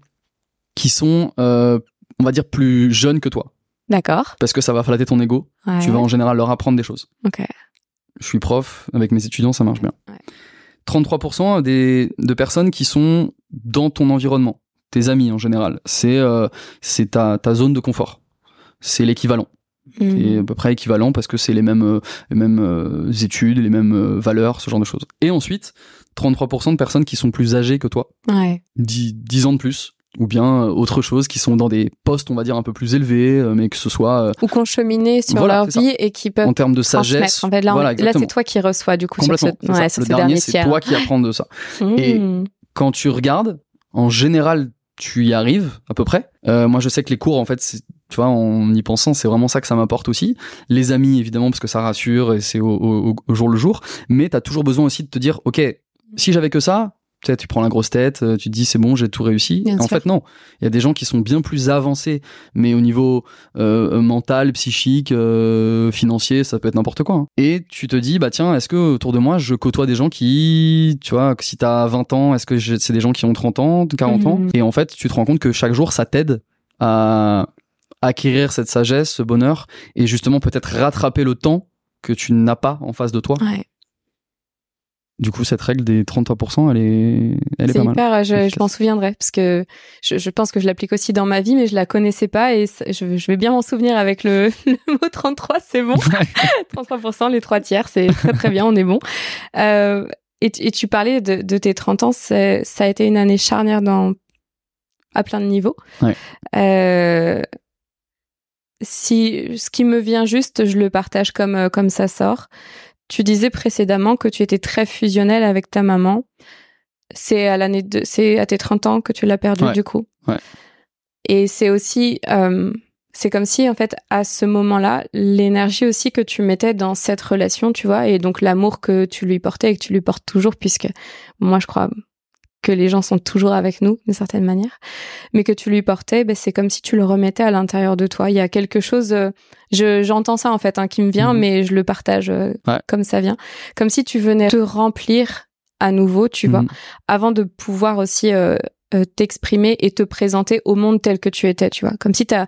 qui sont, euh, on va dire, plus jeunes que toi. D'accord. Parce que ça va flatter ton ego. Ouais. Tu vas en général leur apprendre des choses. Ok. Je suis prof, avec mes étudiants, ça marche bien. Ouais. 33% des, de personnes qui sont dans ton environnement, tes amis en général. C'est euh, c'est ta, ta zone de confort. C'est l'équivalent. Hmm. Et à peu près équivalent parce que c'est les mêmes, euh, les mêmes euh, études, les mêmes euh, valeurs, ce genre de choses. Et ensuite, 33% de personnes qui sont plus âgées que toi, Ouais. 10, 10 ans de plus, ou bien euh, autre chose, qui sont dans des postes, on va dire, un peu plus élevés, euh, mais que ce soit euh, Ou qu'on cheminait sur Voilà, leur ça. vie et qui peuvent en termes de sagesse. En fait, là, voilà, là, c'est toi qui reçois du coup sur, ce, ouais, sur Le dernier, c'est toi qui apprends de ça. et- Hmm. Quand tu regardes, en général, tu y arrives à peu près. Euh, moi, je sais que les cours, en fait, c'est- tu vois, en y pensant, c'est vraiment ça que ça m'apporte aussi. Les amis, évidemment, parce que ça rassure et c'est au, au- au jour le jour. Mais t'as toujours besoin aussi de te dire, ok, si j'avais que ça, tu tu prends la grosse tête, euh, tu te dis c'est bon, j'ai tout réussi. En fait, non. Il y a des gens qui sont bien plus avancés, mais au niveau euh, mental, psychique, euh, financier, ça peut être n'importe quoi. hein. Et tu te dis, bah tiens, est-ce que autour de moi, je côtoie des gens qui, tu vois, si t'as 20 ans, est-ce que c'est des gens qui ont 30 ans, 40 ans? Mhm. Et en fait, tu te rends compte que chaque jour, ça t'aide à acquérir cette sagesse, ce bonheur, et justement peut-être rattraper le temps que tu n'as pas en face de toi. Ouais. Du coup, cette règle des 33%, elle est, elle est C'est pas mal. hyper, je, je m'en souviendrai parce que je, je pense que je l'applique aussi dans ma vie, mais je la connaissais pas et je, je vais bien m'en souvenir avec le, le mot 33, c'est bon. 33%, les trois tiers, c'est très très bien, on est bon. Euh, et, tu- et tu parlais de, de tes 30 ans, ça a été une année charnière dans, à plein de niveaux. Ouais. Euh, si ce qui me vient juste, je le partage comme euh, comme ça sort. Tu disais précédemment que tu étais très fusionnel avec ta maman. C'est à l'année de, c'est à tes 30 ans que tu l'as perdu du coup. Ouais. Et c'est aussi, euh, c'est comme si en fait à ce moment-là, l'énergie aussi que tu mettais dans cette relation, tu vois, et donc l'amour que tu lui portais et que tu lui portes toujours, puisque moi je crois que les gens sont toujours avec nous d'une certaine manière, mais que tu lui portais, ben, c'est comme si tu le remettais à l'intérieur de toi. Il y a quelque chose, euh, je j'entends ça en fait, hein, qui me vient, Mhm. mais je le partage euh, Ouais. comme ça vient, comme si tu venais te remplir à nouveau, tu vois, Mhm. avant de pouvoir aussi euh, euh, t'exprimer et te présenter au monde tel que tu étais, tu vois, comme si t'as,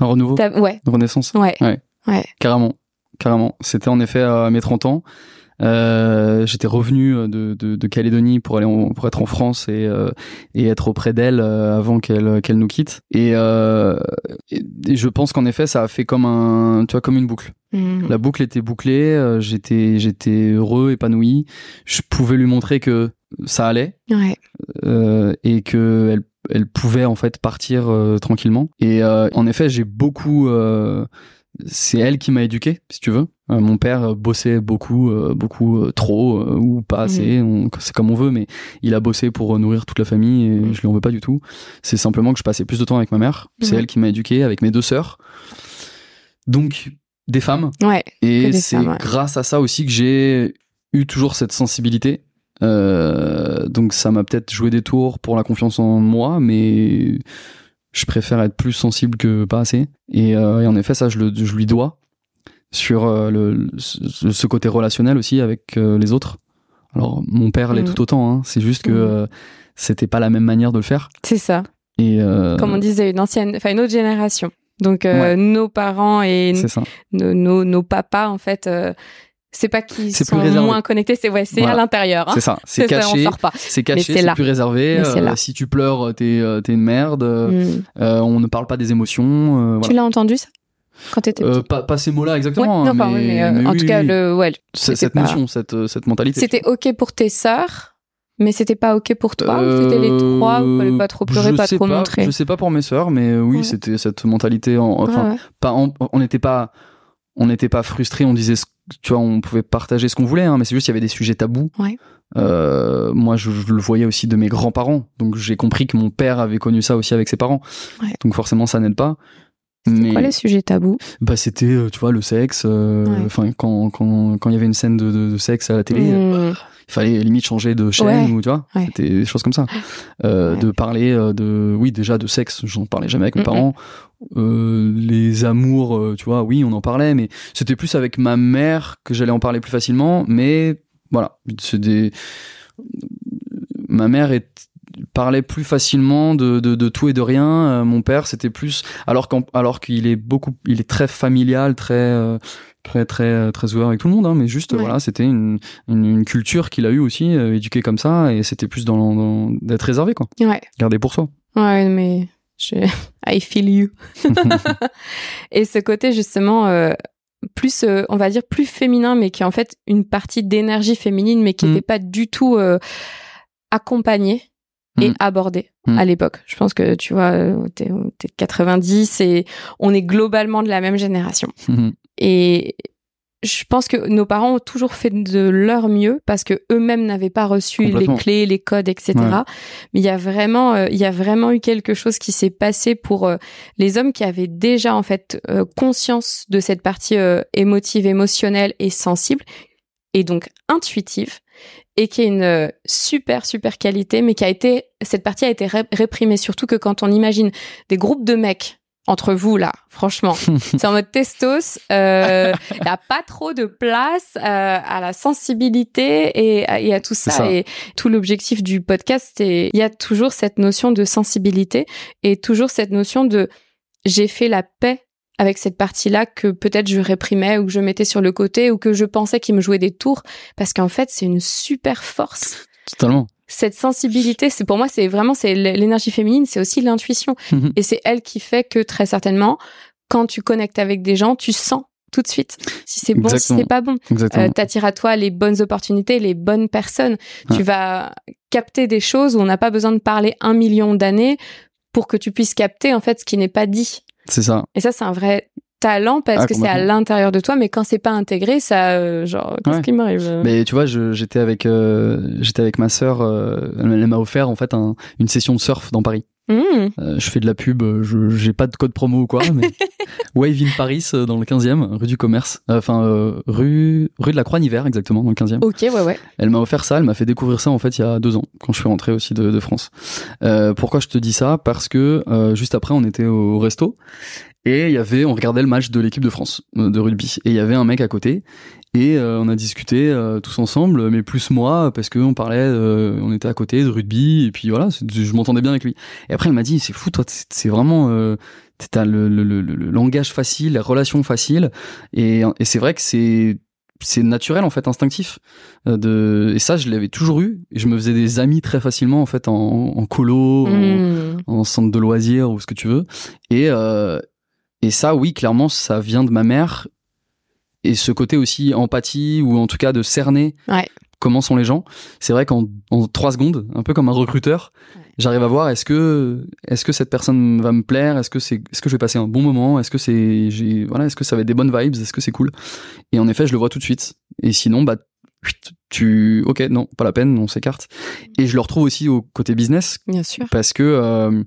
Un renouveau, t'as ouais, une renaissance. ouais, Ouais. ouais, Carrément, carrément. C'était en effet à mes 30 ans. Euh, J'étais revenu de, de, de Calédonie pour aller en- pour être en France et, euh, et être auprès d'elle euh, avant qu'elle qu'elle nous quitte. Et, euh, et, et je pense qu'en effet, ça a fait comme un, tu vois, comme une boucle. Mhm. La boucle était bouclée. euh, J'étais j'étais heureux, épanoui. Je pouvais lui montrer que ça allait ouais, euh, et que elle, elle pouvait en fait partir euh, tranquillement. Et euh, en effet, j'ai beaucoup. euh, c'est elle qui m'a éduqué, si tu veux. Euh, mon père bossait beaucoup, euh, beaucoup euh, trop euh, ou pas assez. on- C'est comme on veut, mais il a bossé pour nourrir toute la famille et Mhm. je lui en veux pas du tout. C'est simplement que je passais plus de temps avec ma mère. C'est Mhm. elle qui m'a éduqué avec mes deux sœurs. Donc des femmes. ouais, Et c'est ouais. grâce à ça aussi que j'ai eu toujours cette sensibilité. Euh, donc ça m'a peut-être joué des tours pour la confiance en moi, mais je préfère être plus sensible que pas assez. Et, euh, et en effet, ça, je, le, je lui dois sur euh, le, ce, côté relationnel aussi avec euh, les autres. Alors mon père l'est Mhm. tout autant. Hein. C'est juste que Mhm. euh, c'était pas la même manière de le faire. c'est ça. Et euh, Comme on disait, une ancienne, enfin une autre génération. Donc euh, Ouais. nos parents et nos, nos, nos papas, en fait, c'est pas qu'ils sont moins connectés, c'est ouais, c'est Voilà. à l'intérieur. hein. C'est ça. C'est caché. C'est caché. c'est plus réservé. Si tu pleures, t'es t'es une merde. Mm. On ne parle pas des émotions. voilà. Tu l'as entendu ça? Quand t'étais Euh, pas, pas ces mots-là Ouais, exactement. non, mais, oui, mais, euh, mais en oui, tout cas, le, ouais, cette pas- notion, cette, euh, cette mentalité. c'était ok pour tes sœurs, mais c'était pas ok pour toi. Euh, C'était les trois, il fallait pas trop pleurer, pas trop montrer. Je sais pas pour mes sœurs, mais oui, Ouais. c'était cette mentalité. En, enfin, Ouais, ouais. pas, en- on n'était pas, on n'était pas frustrés. On disait, tu vois, on pouvait partager ce qu'on voulait, hein, mais c'est juste qu'il y avait des sujets tabous. Ouais. Euh, moi, je, je le voyais aussi de mes grands-parents, donc j'ai compris que mon père avait connu ça aussi avec ses parents. Donc forcément, ça n'aide pas. C'était Mais quoi les sujets tabous bah c'était, euh, tu vois, le sexe. euh, Ouais. Enfin, quand quand quand il y avait une scène de, de, de sexe à la télé. Mm. il fallait limite changer de chaîne Ouais. ou tu vois Ouais. c'était des choses comme ça euh, de parler euh, de oui déjà de sexe j'en parlais jamais avec mes parents euh, les amours euh, tu vois oui on en parlait mais c'était plus avec ma mère que j'allais en parler plus facilement mais voilà c'est des ma mère est parlait plus facilement de, de, de tout et de rien Euh, mon père c'était plus alors qu'en alors qu'il est beaucoup il est très familial très euh, très très très ouvert avec tout le monde hein, mais juste Ouais. voilà c'était une, une une culture qu'il a eu aussi euh, éduqué comme ça et c'était plus dans, dans- d'être réservé quoi Ouais, garder pour soi ouais, mais je... I feel you. Et ce côté justement euh, plus, euh, on va dire plus féminin, mais qui est en fait une partie d'énergie féminine, mais qui Mm. n'était pas du tout euh, accompagnée et Mm. abordée Mm. à l'époque. Je pense que tu vois, euh, t'es de 90 et on est globalement de la même génération. Et je pense que nos parents ont toujours fait de leur mieux parce que eux-mêmes n'avaient pas reçu les clés, les codes, etc. Ouais. Mais il y a vraiment, euh, il y a vraiment eu quelque chose qui s'est passé pour euh, les hommes qui avaient déjà en fait euh, conscience de cette partie émotive, émotionnelle et sensible, et donc intuitive, et qui est une euh, super super qualité, mais qui a été cette partie a été ré- réprimée surtout que quand on imagine des groupes de mecs entre vous là, franchement, c'est en mode testos. Il n'y a pas trop de place euh, à la sensibilité et, à- et à tout ça. Ça. Et tout l'objectif du podcast, c'est il y a toujours cette notion de sensibilité et toujours cette notion de j'ai fait la paix avec cette partie-là que peut-être je réprimais ou que je mettais sur le côté ou que je pensais qu'il me jouait des tours parce qu'en fait c'est une super force totalement cette sensibilité, c'est pour moi, c'est vraiment c'est l'énergie féminine, c'est aussi l'intuition, Mhm. et c'est elle qui fait que très certainement, quand tu connectes avec des gens, tu sens tout de suite si c'est bon, si Exactement. c'est pas bon. exactement Euh, T'attires à toi les bonnes opportunités, les bonnes personnes. Ouais. Tu vas capter des choses où on n'a pas besoin de parler un million d'années pour que tu puisses capter en fait ce qui n'est pas dit. C'est ça Et ça, c'est un vrai talent parce Ah, que c'est à l'intérieur de toi, mais quand c'est pas intégré, ça, euh, genre, qu'est-ce Ouais. qui m'arrive Mais tu vois, j'étais avec euh, j'étais avec ma sœur. euh, elle, elle m'a offert en fait un- une session de surf dans Paris. Mmh. Euh, je fais de la pub. euh, Je j'ai pas de code promo ou quoi. Mais Wave in Paris euh, dans le 15e, rue du Commerce. Enfin euh, rue rue de la Croix-Niver exactement dans le 15e. Ok, ouais, ouais. Elle m'a offert ça, elle m'a fait découvrir ça en fait il y a deux ans, quand je suis rentré aussi de, de France. Euh, pourquoi je te dis ça? Parce que euh, juste après on était au resto et il y avait, on regardait le match de l'équipe de France euh, de rugby. Et il y avait un mec à côté. Et euh, on a discuté euh, tous ensemble, mais plus moi parce que on parlait, euh, on était à côté de rugby. Et puis voilà, je m'entendais bien avec lui. Et après elle m'a dit c'est fou toi, c'est vraiment euh, t'as le, le, le, le langage facile, la relation facile. Et, et c'est vrai que c'est c'est naturel en fait instinctif. Euh, de et ça je l'avais toujours eu. Et je me faisais des amis très facilement en fait en, en colo en, Mmh. en centre de loisirs ou ce que tu veux. Et euh, et ça oui clairement ça vient de ma mère. Et ce côté aussi empathie ou en tout cas de cerner Ouais. comment sont les gens. C'est vrai qu'en en trois secondes un peu comme un recruteur Ouais. j'arrive à voir est-ce que est-ce que cette personne va me plaire? Est-ce que c'est est-ce que je vais passer un bon moment? Est-ce que c'est j'ai voilà est-ce que ça va être des bonnes vibes? Est-ce que c'est cool? Et en effet je le vois tout de suite. Et sinon bah tu ok non pas la peine on s'écarte et je le retrouve aussi au côté business Bien sûr. parce que euh,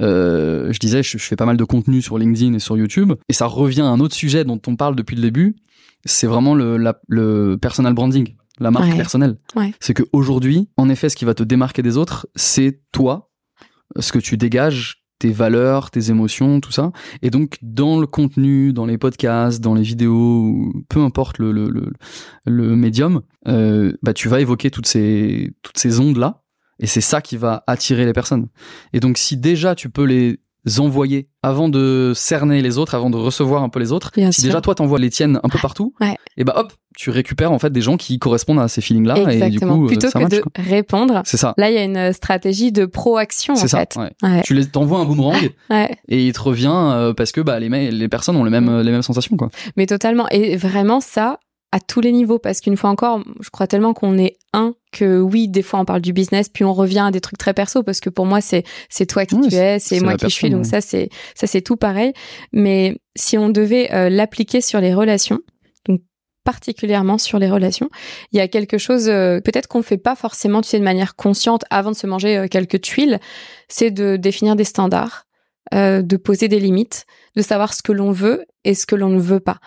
euh, je disais, je, je fais pas mal de contenu sur LinkedIn et sur YouTube, et ça revient à un autre sujet dont on parle depuis le début, c'est vraiment le, la- le personal branding, la marque Ouais. personnelle. Ouais. C'est que aujourd'hui, en effet, ce qui va te démarquer des autres, c'est toi, ce que tu dégages, tes valeurs, tes émotions, tout ça. Et donc, dans le contenu, dans les podcasts, dans les vidéos, peu importe le, le, le, le médium, euh, bah, tu vas évoquer toutes ces, toutes ces ondes-là. Et c'est ça qui va attirer les personnes. Et donc, si déjà tu peux les envoyer avant de cerner les autres, avant de recevoir un peu les autres, Bien si sûr. déjà toi t'envoies les tiennes un peu partout, Ouais. et bah hop, tu récupères en fait des gens qui correspondent à ces feelings-là. Et du coup, euh, Plutôt ça que match, de quoi. répondre, C'est ça. là, il y a une stratégie de proaction, en C'est ça. fait. ouais. Ouais. Tu les t'envoies un boomerang Ouais. et il te revient euh, parce que bah les, les personnes ont les mêmes Mm. les mêmes sensations quoi. Mais totalement. Et vraiment, ça, à tous les niveaux. Parce qu'une fois encore, je crois tellement qu'on est un que oui, des fois on parle du business, puis on revient à des trucs très perso parce que pour moi, c'est, c'est toi qui tu es, c'est moi qui je suis. Donc ça, c'est, ça, c'est tout pareil. Mais si on devait euh, l'appliquer sur les relations, donc particulièrement sur les relations, il y a quelque chose, euh, peut-être qu'on fait pas forcément, tu sais, de manière consciente avant de se manger euh, quelques tuiles, c'est de définir des standards, de poser des limites, de savoir ce que l'on veut et ce que l'on ne veut pas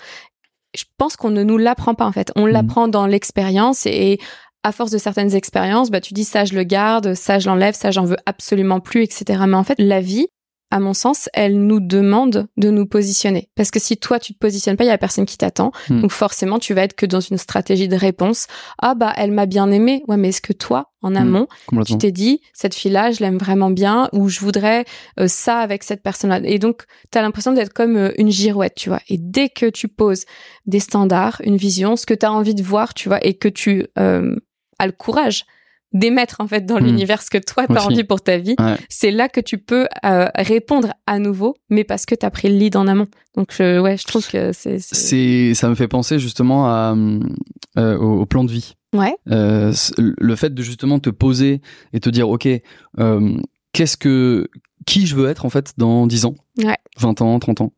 je pense qu'on ne nous l'apprend pas en fait. On l'apprend dans l'expérience et à force de certaines expériences, bah tu dis ça je le garde, ça je l'enlève, ça j'en veux absolument plus, etc. Mais en fait, la vie, à mon sens, elle nous demande de nous positionner. Parce que si toi tu te positionnes pas, il y a personne qui t'attend. Hmm. Donc forcément, tu vas être que dans une stratégie de réponse. Ah bah elle m'a bien aimé. Ouais, mais est-ce que toi, en amont, tu t'es dit cette fille-là, je l'aime vraiment bien ou je voudrais euh, ça avec cette personne-là? Et donc, tu as l'impression d'être comme euh, une girouette, tu vois. Et dès que tu poses des standards, une vision, ce que tu as envie de voir, tu vois, et que tu euh, as le courage d'émettre en fait dans Hmm. l'univers ce que toi tu as Aussi. envie pour ta vie, Ouais. c'est là que tu peux euh, répondre à nouveau, mais parce que tu as pris le lead en amont. Donc je, ouais, je trouve que c'est ça me fait penser justement à euh, au, au plan de vie. ouais, Euh, le fait de justement te poser et te dire ok qu'est-ce que qui je veux être en fait dans 10 ans? Ouais. 20 ans 30 ans?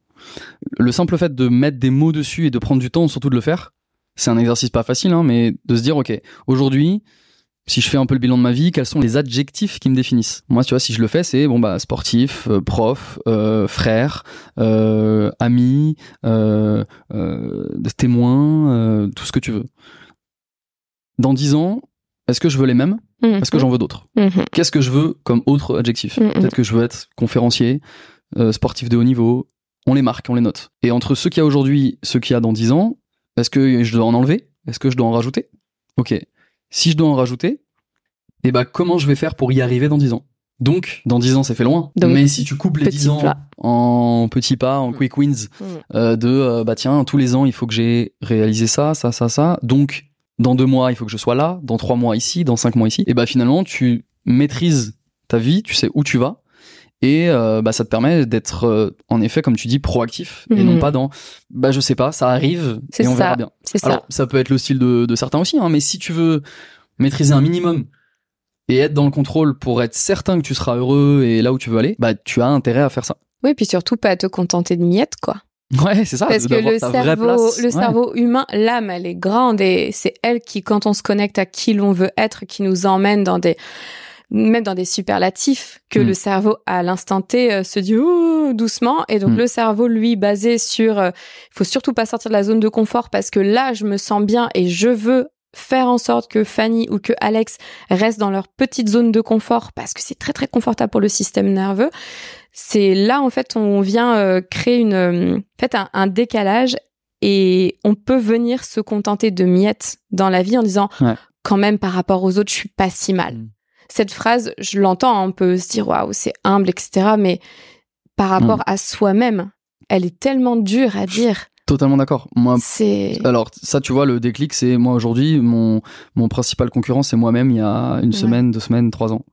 Le simple fait de mettre des mots dessus et de prendre du temps surtout de le faire c'est un exercice pas facile hein, mais de se dire ok aujourd'hui si je fais un peu le bilan de ma vie, quels sont les adjectifs qui me définissent? Moi, tu vois, si je le fais, c'est bon bah sportif, euh, prof, euh, frère, euh, ami, témoin, tout ce que tu veux. Dans 10 ans, est-ce que je veux les mêmes? Mhm. Est-ce que j'en veux d'autres? Mhm. Qu'est-ce que je veux comme autre adjectif? Mhm. Peut-être que je veux être conférencier, sportif de haut niveau. On les marque, on les note. Et entre ceux qu'il y a aujourd'hui, ceux qu'il y a dans 10 ans, est-ce que je dois en enlever? Est-ce que je dois en rajouter? Ok. Si je dois en rajouter, eh ben comment je vais faire pour y arriver dans 10 ans? Donc, dans 10 ans, ça fait loin. Donc, Mais si tu coupes les petit 10 ans pas. en petits pas, en quick wins, Mhm. euh, de euh, bah tiens, tous les ans, il faut que j'ai réalisé ça, ça, ça, ça. Donc, dans deux mois, il faut que je sois là, dans trois mois ici, dans cinq mois ici. Et bah finalement, tu maîtrises ta vie, tu sais où tu vas. Et euh, bah, ça te permet d'être, euh, en effet, comme tu dis, proactif et Mhm. non pas dans, bah je sais pas, ça arrive et on ça. verra bien. Ça. Ça peut être le style de, de certains aussi, hein, mais si tu veux maîtriser un minimum et être dans le contrôle pour être certain que tu seras heureux et là où tu veux aller, bah tu as intérêt à faire ça. Oui, puis surtout pas te contenter de miettes, quoi. Ouais, c'est ça. Parce que le cerveau, le Ouais. cerveau humain, l'âme, elle est grande et c'est elle qui, quand on se connecte à qui l'on veut être, qui nous emmène dans des, même dans des superlatifs, que Mm. le cerveau, à l'instant T, euh, se dit oh, doucement. Et donc, Mm. le cerveau, lui, basé sur, euh, il faut surtout pas sortir de la zone de confort parce que là, je me sens bien et je veux faire en sorte que Fanny ou que Alex restent dans leur petite zone de confort parce que c'est très très confortable pour le système nerveux. C'est là en fait on vient euh, créer une euh, en fait un, un décalage et on peut venir se contenter de miettes dans la vie en disant Ouais. quand même par rapport aux autres je suis pas si mal. Cette phrase je l'entends on peut se dire waouh c'est humble etc mais par rapport Mm. à soi-même elle est tellement dure à dire Totalement d'accord. Moi, c'est alors ça, tu vois, le déclic, c'est moi aujourd'hui, mon mon principal concurrent, c'est moi-même. Il y a une Ouais. semaine, deux semaines, trois ans.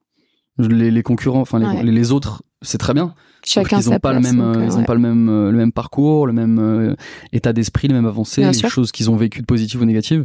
Les, les concurrents, enfin les, Ouais. les, les autres, c'est très bien. Chacun qu'ils sa ont pas le même, donc, euh, euh, ils ont pas le même, euh, le même parcours, le même euh, état d'esprit, le même avancée, Bien les sûr. choses qu'ils ont vécues de positives ou négatives.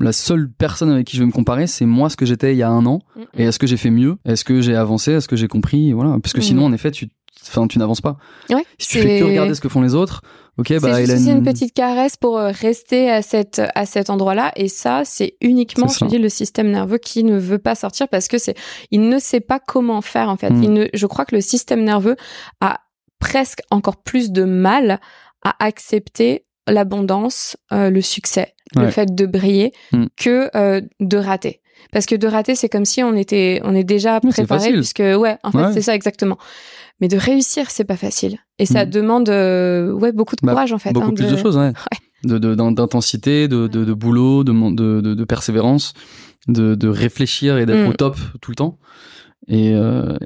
La seule personne avec qui je vais me comparer, c'est moi ce que j'étais il y a un an. Mm, mm. Et est-ce que j'ai fait mieux? Est-ce que j'ai avancé? Est-ce que j'ai compris? Voilà. Parce que Mhm. sinon, en effet, tu, enfin, tu n'avances pas. Ouais, Si tu fais que regarder ce que font les autres, ok, bah, juste Hélène- une petite caresse pour euh, rester à cette à cet endroit-là et ça c'est uniquement je ça. dis le système nerveux qui ne veut pas sortir parce que c'est il ne sait pas comment faire en fait. Mm. Il ne je crois que le système nerveux a presque encore plus de mal à accepter l'abondance, euh, le succès, le fait de briller Mm. que euh, de rater. Parce que de rater, c'est comme si on était, on est déjà préparé, puisque ouais, en fait, Ouais. c'est ça exactement. Mais de réussir, c'est pas facile, et ça Mm. demande, euh, ouais, beaucoup de Bah, courage en fait. beaucoup hein, plus de, choses, ouais. De, de- d'in- d'intensité, de, de, de boulot, de, persévérance, de, de réfléchir et d'être Mm. au top tout le temps. Et euh,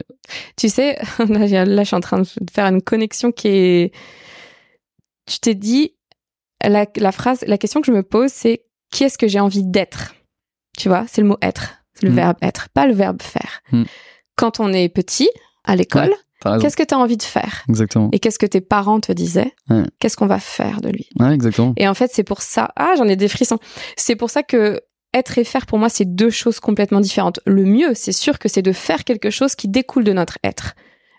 Tu sais, là, je suis en train de faire une connexion qui est. Tu t'es dit, la, la phrase, la question que je me pose, c'est qui est-ce que j'ai envie d'être? Tu vois, c'est le mot être, c'est le Mm. verbe être, pas le verbe faire. Quand on est petit, à l'école. Qu'est-ce que tu as envie de faire? Exactement. Et qu'est-ce que tes parents te disaient? Ouais. Qu'est-ce qu'on va faire de lui? Ouais, exactement. Et en fait, c'est pour ça. Ah, j'en ai des frissons. C'est pour ça que être et faire, pour moi, c'est deux choses complètement différentes. Le mieux, c'est sûr que c'est de faire quelque chose qui découle de notre être.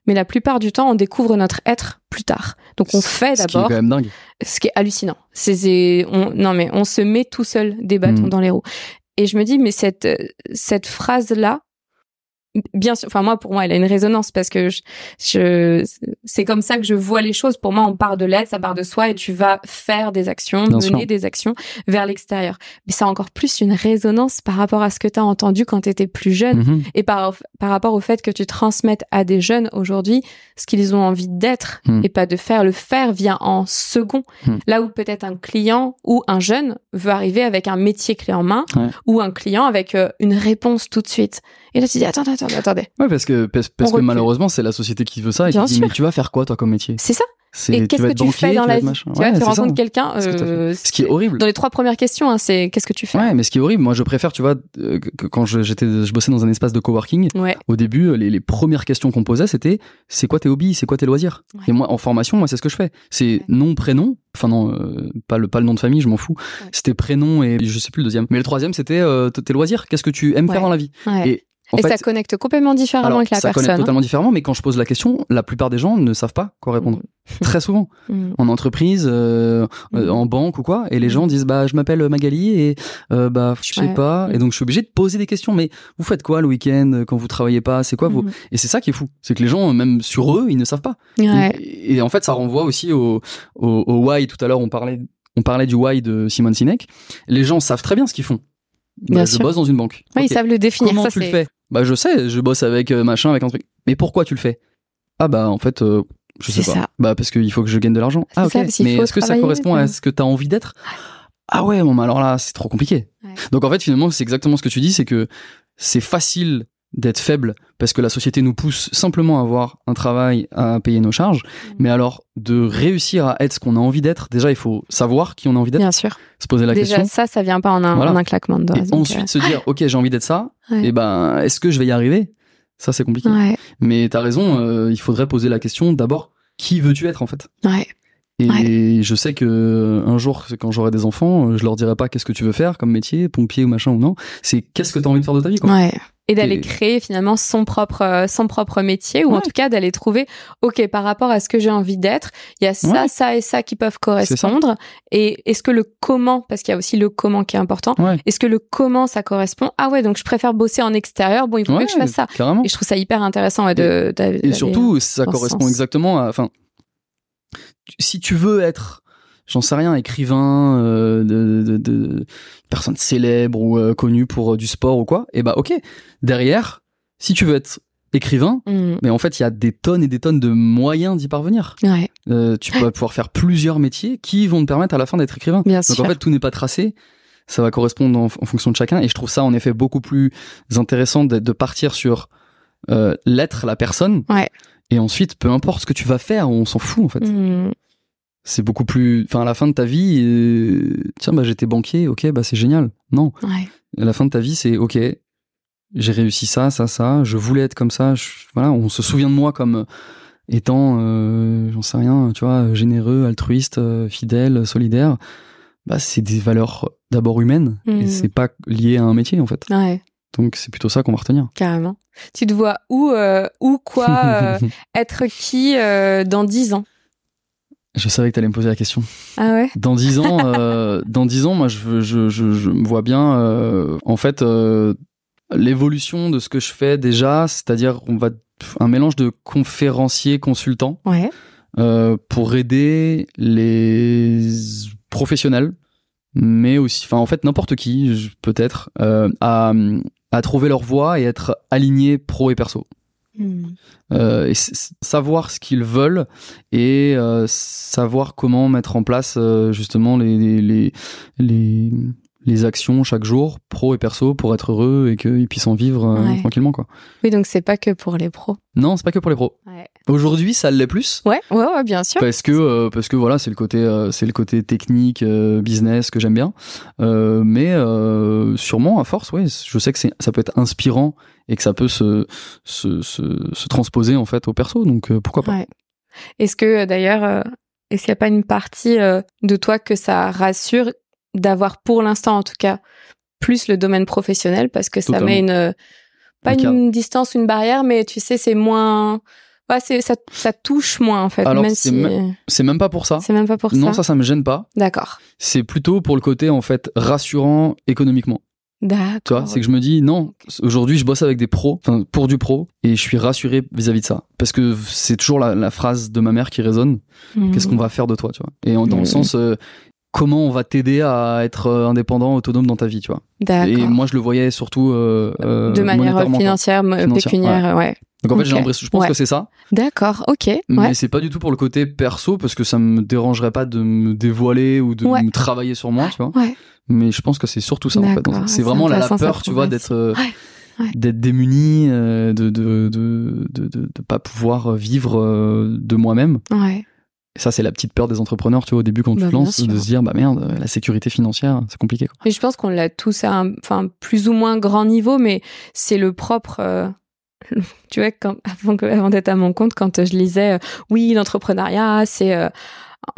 Mais la plupart du temps, on découvre notre être plus tard. Donc, on fait Ce qui est d'abord quand même dingue. ce qui est hallucinant. C'est, on, non, mais on se met tout seul des bâtons Mm. dans les roues. Et je me dis, mais cette, cette phrase-là, bien sûr, enfin, moi, pour moi, elle a une résonance parce que je, je, c'est comme ça que je vois les choses. Pour moi, on part de l'aide, ça part de soi et tu vas faire des actions, Bien mener sûr. des actions vers l'extérieur. Mais ça a encore plus une résonance par rapport à ce que tu as entendu quand tu étais plus jeune Mhm. et par, par rapport au fait que tu transmettes à des jeunes aujourd'hui ce qu'ils ont envie d'être Mm. et pas de faire. Le faire vient en second. Mm. Là où peut-être un client ou un jeune veut arriver avec un métier clé en main Ouais. ou un client avec euh, une réponse tout de suite. Et là, tu dis, attendez, attendez, attendez. Ouais, parce que, parce, que recule. malheureusement, c'est la société qui veut ça et Bien qui dit, sûr. mais tu vas faire quoi, toi, comme métier? C'est ça. C'est- Et qu'est-ce que tu banquier, fais dans la vie? machin. Tu vois, Ouais, tu rencontres quelqu'un. Euh, Ce qui est horrible. Dans les trois premières questions, hein, c'est qu'est-ce que tu fais? Ouais, mais ce qui est horrible, moi je préfère, tu vois, euh, que- quand je, j'étais, je bossais dans un espace de coworking, Ouais. au début, les, les premières questions qu'on posait, c'était c'est quoi tes hobbies, c'est quoi tes loisirs? Ouais. Et moi, en formation, moi, c'est ce que je fais. C'est nom, prénom, enfin non, euh, pas, le, pas le nom de famille, je m'en fous. C'était prénom et je sais plus le deuxième. Mais le troisième, c'était euh, tes loisirs, qu'est-ce que tu aimes faire dans la vie? Et en Et fait, ça connecte complètement différemment alors, avec la ça personne. connecte hein. totalement différemment, mais quand je pose la question, la plupart des gens ne savent pas quoi répondre. Très souvent. Mm. En entreprise, euh, euh, Mm. en banque ou quoi, et les Mm. gens disent bah je m'appelle Magali et euh, bah je sais Ouais. pas, Mm. et donc je suis obligé de poser des questions. Mais vous faites quoi le week-end euh, quand vous travaillez pas C'est quoi Mm. Et c'est ça qui est fou, c'est que les gens même sur eux ils ne savent pas. Ouais. Et, et en fait ça renvoie aussi au, au, au why. Tout à l'heure on parlait on parlait du why de Simon Sinek. Les gens savent très bien ce qu'ils font. Bah, Bien je sûr. bosse dans une banque. Ouais. Ils savent le définir. Comment ça, tu le fais? Bah je sais, je bosse avec euh, machin, avec un truc. Mais pourquoi tu le fais? Ah bah en fait, euh, je sais pas. ça. Bah parce qu'il faut que je gagne de l'argent. Ah ok. ça, mais est-ce que ça correspond à ce que t'as envie d'être? Ah ouais, bon bah alors là c'est trop compliqué. Ouais. Donc en fait finalement c'est exactement ce que tu dis, c'est que c'est facile d'être faible parce que la société nous pousse simplement à avoir un travail, à payer nos charges. Mm. Mais alors de réussir à être ce qu'on a envie d'être, déjà il faut savoir qui on a envie d'être, Bien sûr. se poser la Déjà, question. ça, ça vient pas en un, Voilà. en un claquement de doigts. Et ensuite se dire, ok, j'ai envie d'être ça. Ouais. Et ben, est-ce que je vais y arriver? Ça, c'est compliqué. euh, Ouais, Mais t'as raison, euh, il faudrait poser la question d'abord, qui veux-tu être en fait? Ouais. Et je sais que un jour, quand j'aurai des enfants, euh, je leur dirai pas qu'est-ce que tu veux faire comme métier, pompier ou machin ou non. C'est qu'est-ce que t'as envie de faire de ta vie quoi. Ouais. Et d'aller créer finalement son propre euh, son propre métier ou en tout cas d'aller trouver ok par rapport à ce que j'ai envie d'être il y a ça ça et ça qui peuvent correspondre. Et est-ce que le comment parce qu'il y a aussi le comment qui est important est-ce que le comment ça correspond? Ah ouais donc je préfère bosser en extérieur. Bon il faut que je fasse ça. carrément. et je trouve ça hyper intéressant de, et, surtout ça correspond exactement à enfin si tu veux être j'en sais rien, écrivain, euh, de, de, de, personne célèbre ou euh, connue pour euh, du sport ou quoi, et eh bah ok. Derrière, si tu veux être écrivain, mm. mais en fait il y a des tonnes et des tonnes de moyens d'y parvenir. Ouais. Tu peux pouvoir faire plusieurs métiers qui vont te permettre à la fin d'être écrivain. Bien Donc en fait tout n'est pas tracé. Ça va correspondre en, fonction de chacun et je trouve ça en effet beaucoup plus intéressant de, de partir sur l'être, la personne. Ouais. Et ensuite, peu importe ce que tu vas faire, on s'en fout en fait. Mm c'est beaucoup plus enfin à la fin de ta vie euh, tiens bah j'étais banquier ok bah c'est génial. Non. Ouais. à la fin de ta vie c'est ok j'ai réussi ça ça ça je voulais être comme ça voilà on se souvient de moi comme étant euh, j'en sais rien tu vois généreux altruiste euh, fidèle solidaire. Bah c'est des valeurs d'abord humaines et mmh. c'est pas lié à un métier en fait. Ouais. donc c'est plutôt ça qu'on va retenir. Carrément. Tu te vois où où quoi être qui dans dix ans? Je savais que tu allais me poser la question. Ah ouais? Dans dix ans, euh, dans dix ans, moi, je, je, je, je me vois bien, euh, en fait, euh, l'évolution de ce que je fais déjà, c'est-à-dire on va un mélange de conférencier consultant ouais. euh, pour aider les professionnels, mais aussi, enfin, en fait, n'importe qui, peut-être, euh, à, à trouver leur voie et être aligné pro et perso. Hmm. Euh, et savoir ce qu'ils veulent et euh, savoir comment mettre en place euh, justement les, les, actions chaque jour, pro et perso, pour être heureux et qu'ils puissent en vivre tranquillement. Quoi. Oui, donc c'est pas que pour les pros. Non, c'est pas que pour les pros. Ouais. Aujourd'hui, ça l'est plus. Ouais, ouais, ouais, bien sûr. Parce que parce que voilà, c'est le côté c'est le côté technique, business que j'aime bien. mais sûrement à force, ouais, je sais que ça peut être inspirant et que ça peut se, se, se, se transposer en fait au perso. Donc euh, pourquoi pas ouais. Est-ce que euh, d'ailleurs, euh, est-ce qu'il n'y a pas une partie de toi que ça rassure d'avoir pour l'instant en tout cas plus le domaine professionnel parce que ça met une pas une distance, une barrière, mais tu sais c'est moins Ouais, c'est ça, ça touche moins en fait. Alors c'est si... même pas pour ça. C'est même pas pour ça. Non, ça, ça me gêne pas. D'accord. C'est plutôt pour le côté en fait rassurant économiquement. Tu vois, c'est que je me dis non, aujourd'hui je bosse avec des pros, enfin pour du pro, et je suis rassuré vis-à-vis de ça, parce que c'est toujours la, phrase de ma mère qui résonne. Mhm. Qu'est-ce qu'on va faire de toi, tu vois? Et dans le mhm. sens euh, comment on va t'aider à être euh, indépendant, autonome dans ta vie, tu vois Et moi je le voyais surtout euh, de manière financière, pécuniaire, ouais. Donc en fait, j'ai l'impression, je pense que c'est ça. D'accord, ok. Mais c'est pas du tout pour le côté perso, parce que ça me dérangerait pas de me dévoiler ou de me travailler sur moi, tu vois. Ouais mais je pense que c'est surtout ça en fait. C'est vraiment la, peur, tu vois, d'être euh, d'être démuni, euh, de, de, de, de, de, pas pouvoir vivre euh, de moi-même. Ouais. Et ça, c'est la petite peur des entrepreneurs, tu vois, au début quand tu bah, lances, de se dire, bah merde, la sécurité financière, c'est compliqué. Quoi. Je pense qu'on l'a tous à un, enfin, plus ou moins grand niveau, mais c'est le propre. tu vois, quand, avant, avant d'être à mon compte, quand je lisais, oui, l'entrepreneuriat, c'est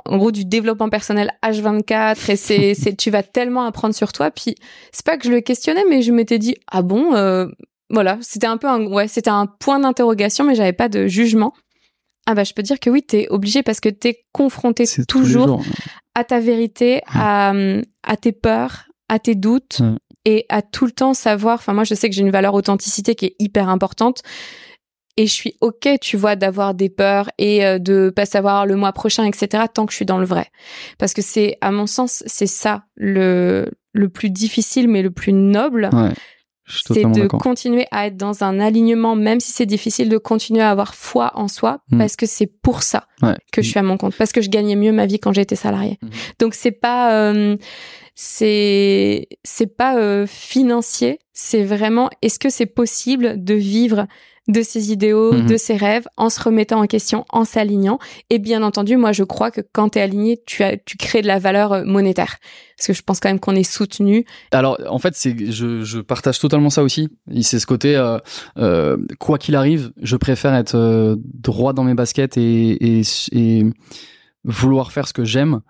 en gros du développement personnel H24 et c'est c'est tu vas tellement apprendre sur toi puis c'est pas que je le questionnais mais je m'étais dit ah bon euh, voilà c'était un peu un ouais c'était un point d'interrogation mais j'avais pas de jugement ah bah je peux dire que oui t'es obligé parce que t'es confronté toujours à ta vérité à, à tes peurs à tes doutes et à tout le temps savoir enfin moi je sais que j'ai une valeur authenticité qui est hyper importante et je suis ok, tu vois, d'avoir des peurs et euh, de pas savoir le mois prochain, etc. Tant que je suis dans le vrai, parce que c'est, à mon sens, c'est ça le le plus difficile, mais le plus noble. Ouais, c'est de continuer à être dans un alignement, même si c'est difficile, de continuer à avoir foi en soi, mm. parce que c'est pour ça que je suis à mon compte, parce que je gagnais mieux ma vie quand j'étais salarié. Mm. Donc c'est pas euh, c'est c'est pas euh, financier, c'est vraiment est-ce que c'est possible de vivre de ses idéaux, mhm. de ses rêves, en se remettant en question, en s'alignant. Et bien entendu, moi, je crois que quand tu es aligné, tu, as, tu crées de la valeur euh, monétaire. Parce que je pense quand même qu'on est soutenu. Alors, en fait, c'est, je, je partage totalement ça aussi. C'est ce côté, euh, euh, quoi qu'il arrive, je préfère être droit dans mes baskets et, et, et vouloir faire ce que j'aime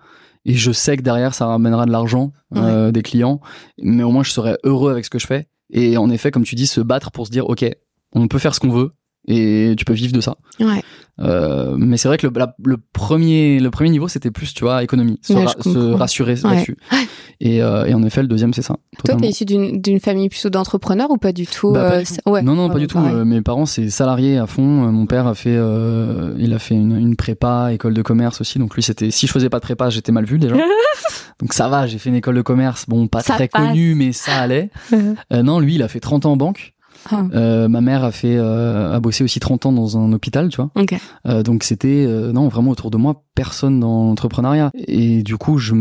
et je sais que derrière ça ramènera de l'argent des clients mais au moins je serai heureux avec ce que je fais Et en effet, comme tu dis, se battre pour se dire, ok, on peut faire ce qu'on veut et tu peux vivre de ça. Ouais. Euh, mais c'est vrai que le, la- le premier le premier niveau c'était plus tu vois économie, se, Ouais, ra- je se comprends. rassurer Ouais. là-dessus. Et, euh, et en effet le deuxième c'est ça. Toi, totalement. t'es issu d'une famille plutôt d'entrepreneurs ou pas du tout, Bah, pas euh, du tout. Non, non, pas du tout. pareil. Euh, mes parents, c'est salariés à fond. Euh, Mon père a fait, euh, il a fait une, une prépa, école de commerce aussi. Donc lui, c'était, si je faisais pas de prépa, j'étais mal vu déjà. donc ça va, j'ai fait une école de commerce. Bon, pas Ça très passe. connue, mais ça allait. Euh, non, lui, il a fait 30 ans en banque. Ah. Euh, ma mère a fait, euh, a bossé aussi 30 ans dans un hôpital, tu vois. Ok. Euh, donc c'était, euh, non, vraiment autour de moi, personne dans l'entrepreneuriat. Et du coup, je,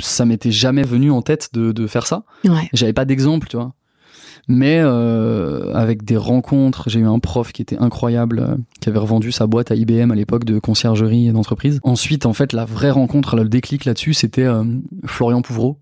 ça m'était jamais venu en tête de, de faire ça. Ouais. J'avais pas d'exemple, tu vois. Mais euh, avec des rencontres, j'ai eu un prof qui était incroyable, qui avait revendu sa boîte à IBM à l'époque de conciergerie et d'entreprise. Ensuite, en fait, la vraie rencontre, le déclic là-dessus, c'était euh, Florian Pouvreau,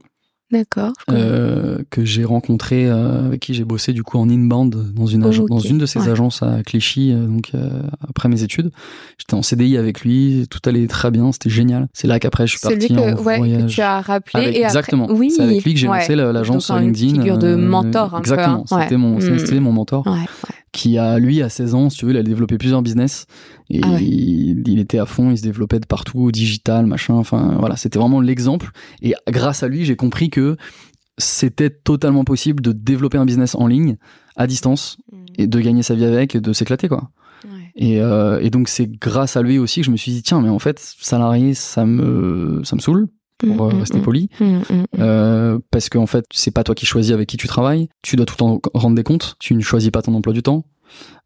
D'accord. euh, que j'ai rencontré, euh, avec qui j'ai bossé du coup en inbound dans une, ag- Ok, dans une de ses ouais. agences à Clichy, euh, donc euh, après mes études. J'étais en CDI avec lui, tout allait très bien, c'était génial. C'est là qu'après je suis parti que, en ouais, que voyage. tu as rappelé. Avec- et après- exactement. Oui. C'est avec lui que j'ai lancé la- l'agence Donc, une LinkedIn. figure de euh, mentor un peu, exactement. hein. C'était mon, Mm. c'était mon mentor. Qui a, lui, à 16 ans, si tu veux, il a développé plusieurs business. Et Ah ouais. il, il était à fond, il se développait de partout, digital, machin. Enfin, voilà. C'était vraiment l'exemple. Et grâce à lui, j'ai compris que c'était totalement possible de développer un business en ligne, à distance, et de gagner sa vie avec, et de s'éclater, quoi. Ouais. Et, euh, et donc, c'est grâce à lui aussi que je me suis dit, tiens, mais en fait, salarié, ça me, ça me saoule, pour euh, Mm, mm, rester mm. poli. Mm. Euh, parce qu'en fait, c'est pas toi qui choisis avec qui tu travailles. Tu dois tout le temps rendre des comptes. Tu ne choisis pas ton emploi du temps.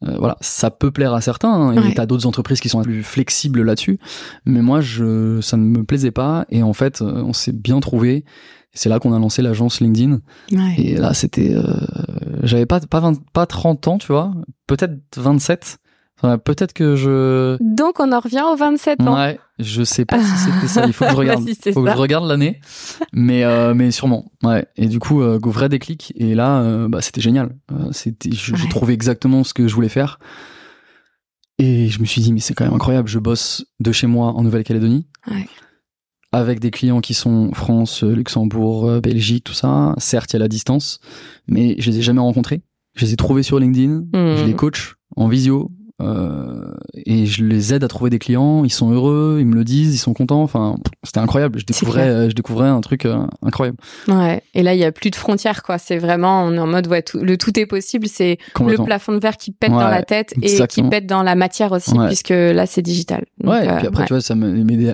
Euh, voilà, ça peut plaire à certains. hein, et Ouais. t'as d'autres entreprises qui sont plus flexibles là-dessus. Mais moi, je, ça ne me plaisait pas. Et en fait, euh, on s'est bien trouvé. C'est là qu'on a lancé l'agence LinkedIn. Ouais. Et là, c'était, euh, j'avais pas pas 20 pas 30 ans, tu vois, peut-être 27. Peut-être que je Donc, on en revient aux 27 ans. Ouais, je sais pas si c'était ça. Il faut que je regarde. C'est faut que je regarde l'année. Mais euh, mais sûrement. Ouais. Et du coup, euh, vrai déclic. Et là, euh, bah c'était génial. Euh, c'était, j'ai Ouais. trouvé exactement ce que je voulais faire. Et je me suis dit, mais c'est quand même incroyable. Je bosse de chez moi en Nouvelle-Calédonie. Ouais. Avec des clients qui sont France, Luxembourg, euh, Belgique, tout ça. Certes, il y a la distance, mais je les ai jamais rencontrés. Je les ai trouvés sur LinkedIn. Mhm. Je les coach en visio. Euh, et je les aide à trouver des clients. Ils sont heureux, ils me le disent, ils sont contents. Enfin, c'était incroyable. Je découvrais, euh, je découvrais un truc euh, incroyable. Ouais. Et là, il y a plus de frontières, quoi. C'est vraiment, on est en mode, ouais, tout, le tout est possible. C'est le plafond de verre qui pète Ouais, dans la tête et qui pète dans la matière aussi, Ouais. puisque là, c'est digital. Donc, Ouais, et puis après, ouais. tu vois, ça m'a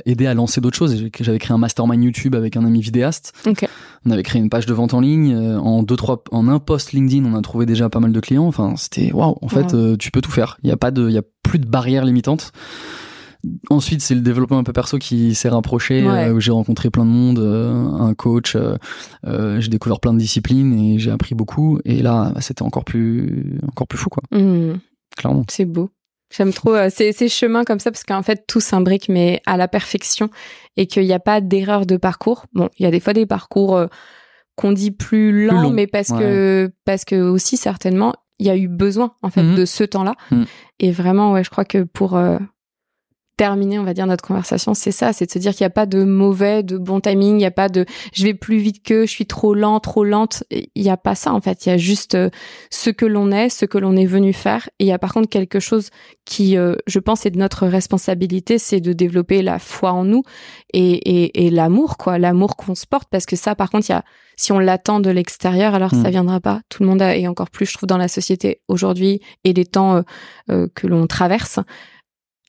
aidé à- lancer d'autres choses. J'avais créé un mastermind YouTube avec un ami vidéaste. Ok. On avait créé une page de vente en ligne. euh, En deux, trois, en un post LinkedIn, on a trouvé déjà pas mal de clients. Enfin, c'était waouh. En fait, euh, tu peux tout faire. Il y a pas de, il y a plus de barrières limitantes. Ensuite, c'est le développement un peu perso qui s'est rapproché, Ouais. euh, où j'ai rencontré plein de monde, euh, un coach, euh, j'ai découvert plein de disciplines et j'ai appris beaucoup. Et là, bah, c'était encore plus, encore plus fou, quoi. Mhm. Clairement. C'est beau. J'aime trop euh, ces, ces chemins comme ça parce qu'en fait tout s'imbrique mais à la perfection et qu'il n'y a pas d'erreur de parcours. Bon, il y a des fois des parcours euh, qu'on dit plus lents, longs, mais parce que parce que aussi certainement il y a eu besoin en fait Mhm. de ce temps-là. Mhm. Et vraiment ouais, je crois que pour euh, terminer, on va dire notre conversation, c'est ça, c'est de se dire qu'il n'y a pas de mauvais, de bon timing, il n'y a pas de je vais plus vite que, je suis trop lent, trop lente. Il n'y a pas ça en fait. Il y a juste euh, ce que l'on est, ce que l'on est venu faire. Et il y a par contre quelque chose qui, euh, je pense, est de notre responsabilité, c'est de développer la foi en nous et, et, et l'amour, quoi, l'amour qu'on se porte, parce que ça, par contre, il y a, si on l'attend de l'extérieur, alors Mm. ça viendra pas. Tout le monde a, et encore plus, je trouve, dans la société aujourd'hui et les temps euh, euh, que l'on traverse,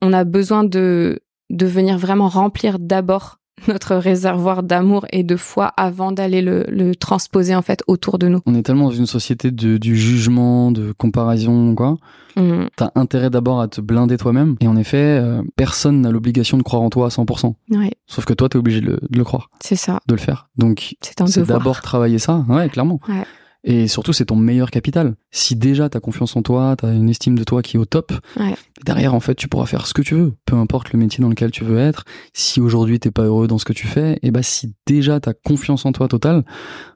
on a besoin de de venir vraiment remplir d'abord notre réservoir d'amour et de foi avant d'aller le, le transposer en fait autour de nous. On est tellement dans une société de, du jugement, de comparaison, quoi. Mm. T'as intérêt d'abord à te blinder toi-même. Et en effet, euh, personne n'a l'obligation de croire en toi à 100%. Ouais, Sauf que toi, t'es obligé de le, de le croire, c'est ça. de le faire. Donc, C'est d'abord travailler ça. Ouais, clairement. Ouais. Et surtout, c'est ton meilleur capital. Si déjà t'as confiance en toi, t'as une estime de toi qui est au top, Ouais. derrière, en fait, tu pourras faire ce que tu veux. Peu importe le métier dans lequel tu veux être. Si aujourd'hui t'es pas heureux dans ce que tu fais, et bah, si déjà t'as confiance en toi totale,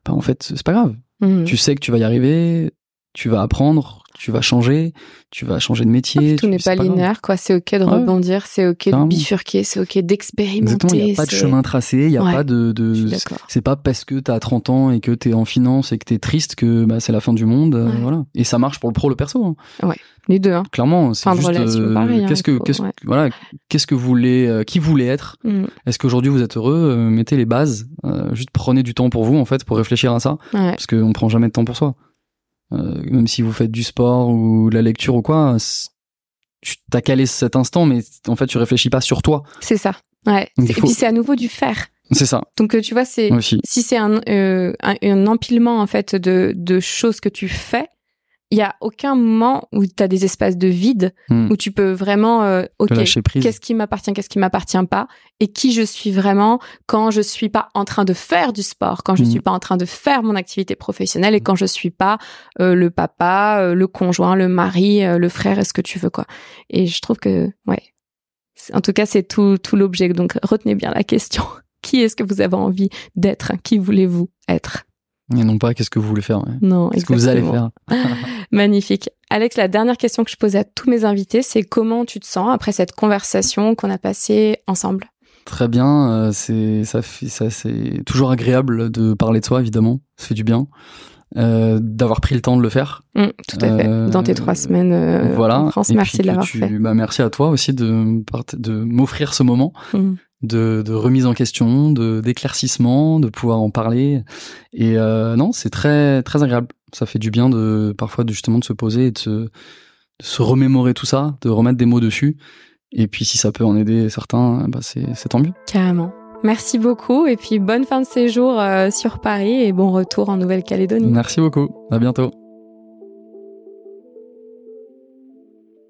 bah, en fait, c'est pas grave. Mm. Tu sais que tu vas y arriver, tu vas apprendre, tu vas changer, tu vas changer de métier. tout n'est pas, linéaire, quoi. C'est ok de rebondir, c'est ok de bifurquer, c'est ok d'expérimenter. il n'y a pas de chemin tracé, il n'y a pas de, de c'est pas parce que tu as 30 ans et que tu es en finance et que tu es triste que bah, c'est la fin du monde, euh, voilà. Et ça marche pour le pro, le perso. Hein. Ouais. Les deux, hein. Clairement, c'est juste euh, hein, qu'est-ce que qu'est-ce voilà, qu'est-ce que vous voulez euh, qui voulez être? Mm. Est-ce qu'aujourd'hui vous êtes heureux? Mettez les bases, juste prenez du temps pour vous en fait pour réfléchir à ça parce qu'on prend jamais de temps pour soi. Euh, même si vous faites du sport ou de la lecture ou quoi, tu t'as calé cet instant, mais en fait, tu réfléchis pas sur toi. C'est ça. Ouais. Et puis c'est à nouveau du faire. C'est ça. Donc euh, tu vois, c'est si c'est un, euh, un, un, empilement en fait de, de choses que tu fais, il y a aucun moment où tu as des espaces de vide hmm. où tu peux vraiment euh, OK, qu'est-ce qui m'appartient, qu'est-ce qui m'appartient pas et qui je suis vraiment quand je suis pas en train de faire du sport, quand je hmm. suis pas en train de faire mon activité professionnelle et quand je suis pas euh, le papa, euh, le conjoint, le mari, le frère, est-ce que tu veux quoi. Et je trouve que ouais. En tout cas, c'est tout tout l'objet donc retenez bien la question. Qui est-ce que vous avez envie d'être? Qui voulez-vous être? Et non pas qu'est-ce que vous voulez faire. Non, Qu'est-ce que vous allez faire. Magnifique. Alex, la dernière question que je pose à tous mes invités, c'est comment tu te sens après cette conversation qu'on a passée ensemble? Très bien. Euh, c'est ça, ça c'est toujours agréable de parler de soi, évidemment. Ça fait du bien. Euh, d'avoir pris le temps de le faire. Mmh, tout à fait. Dans tes trois semaines euh, voilà. en France, merci de l'avoir fait. Bah, merci à toi aussi de, de m'offrir ce moment. Mmh de, de, remise en question, de d'éclaircissement, de pouvoir en parler. Et euh, non, c'est très très agréable. Ça fait du bien de parfois justement de se poser et de se, de se remémorer tout ça, de remettre des mots dessus. Et puis si ça peut en aider certains, bah c'est tant mieux. Carrément. Merci beaucoup et puis bonne fin de séjour euh, sur Paris et bon retour en Nouvelle-Calédonie. Merci beaucoup. À bientôt.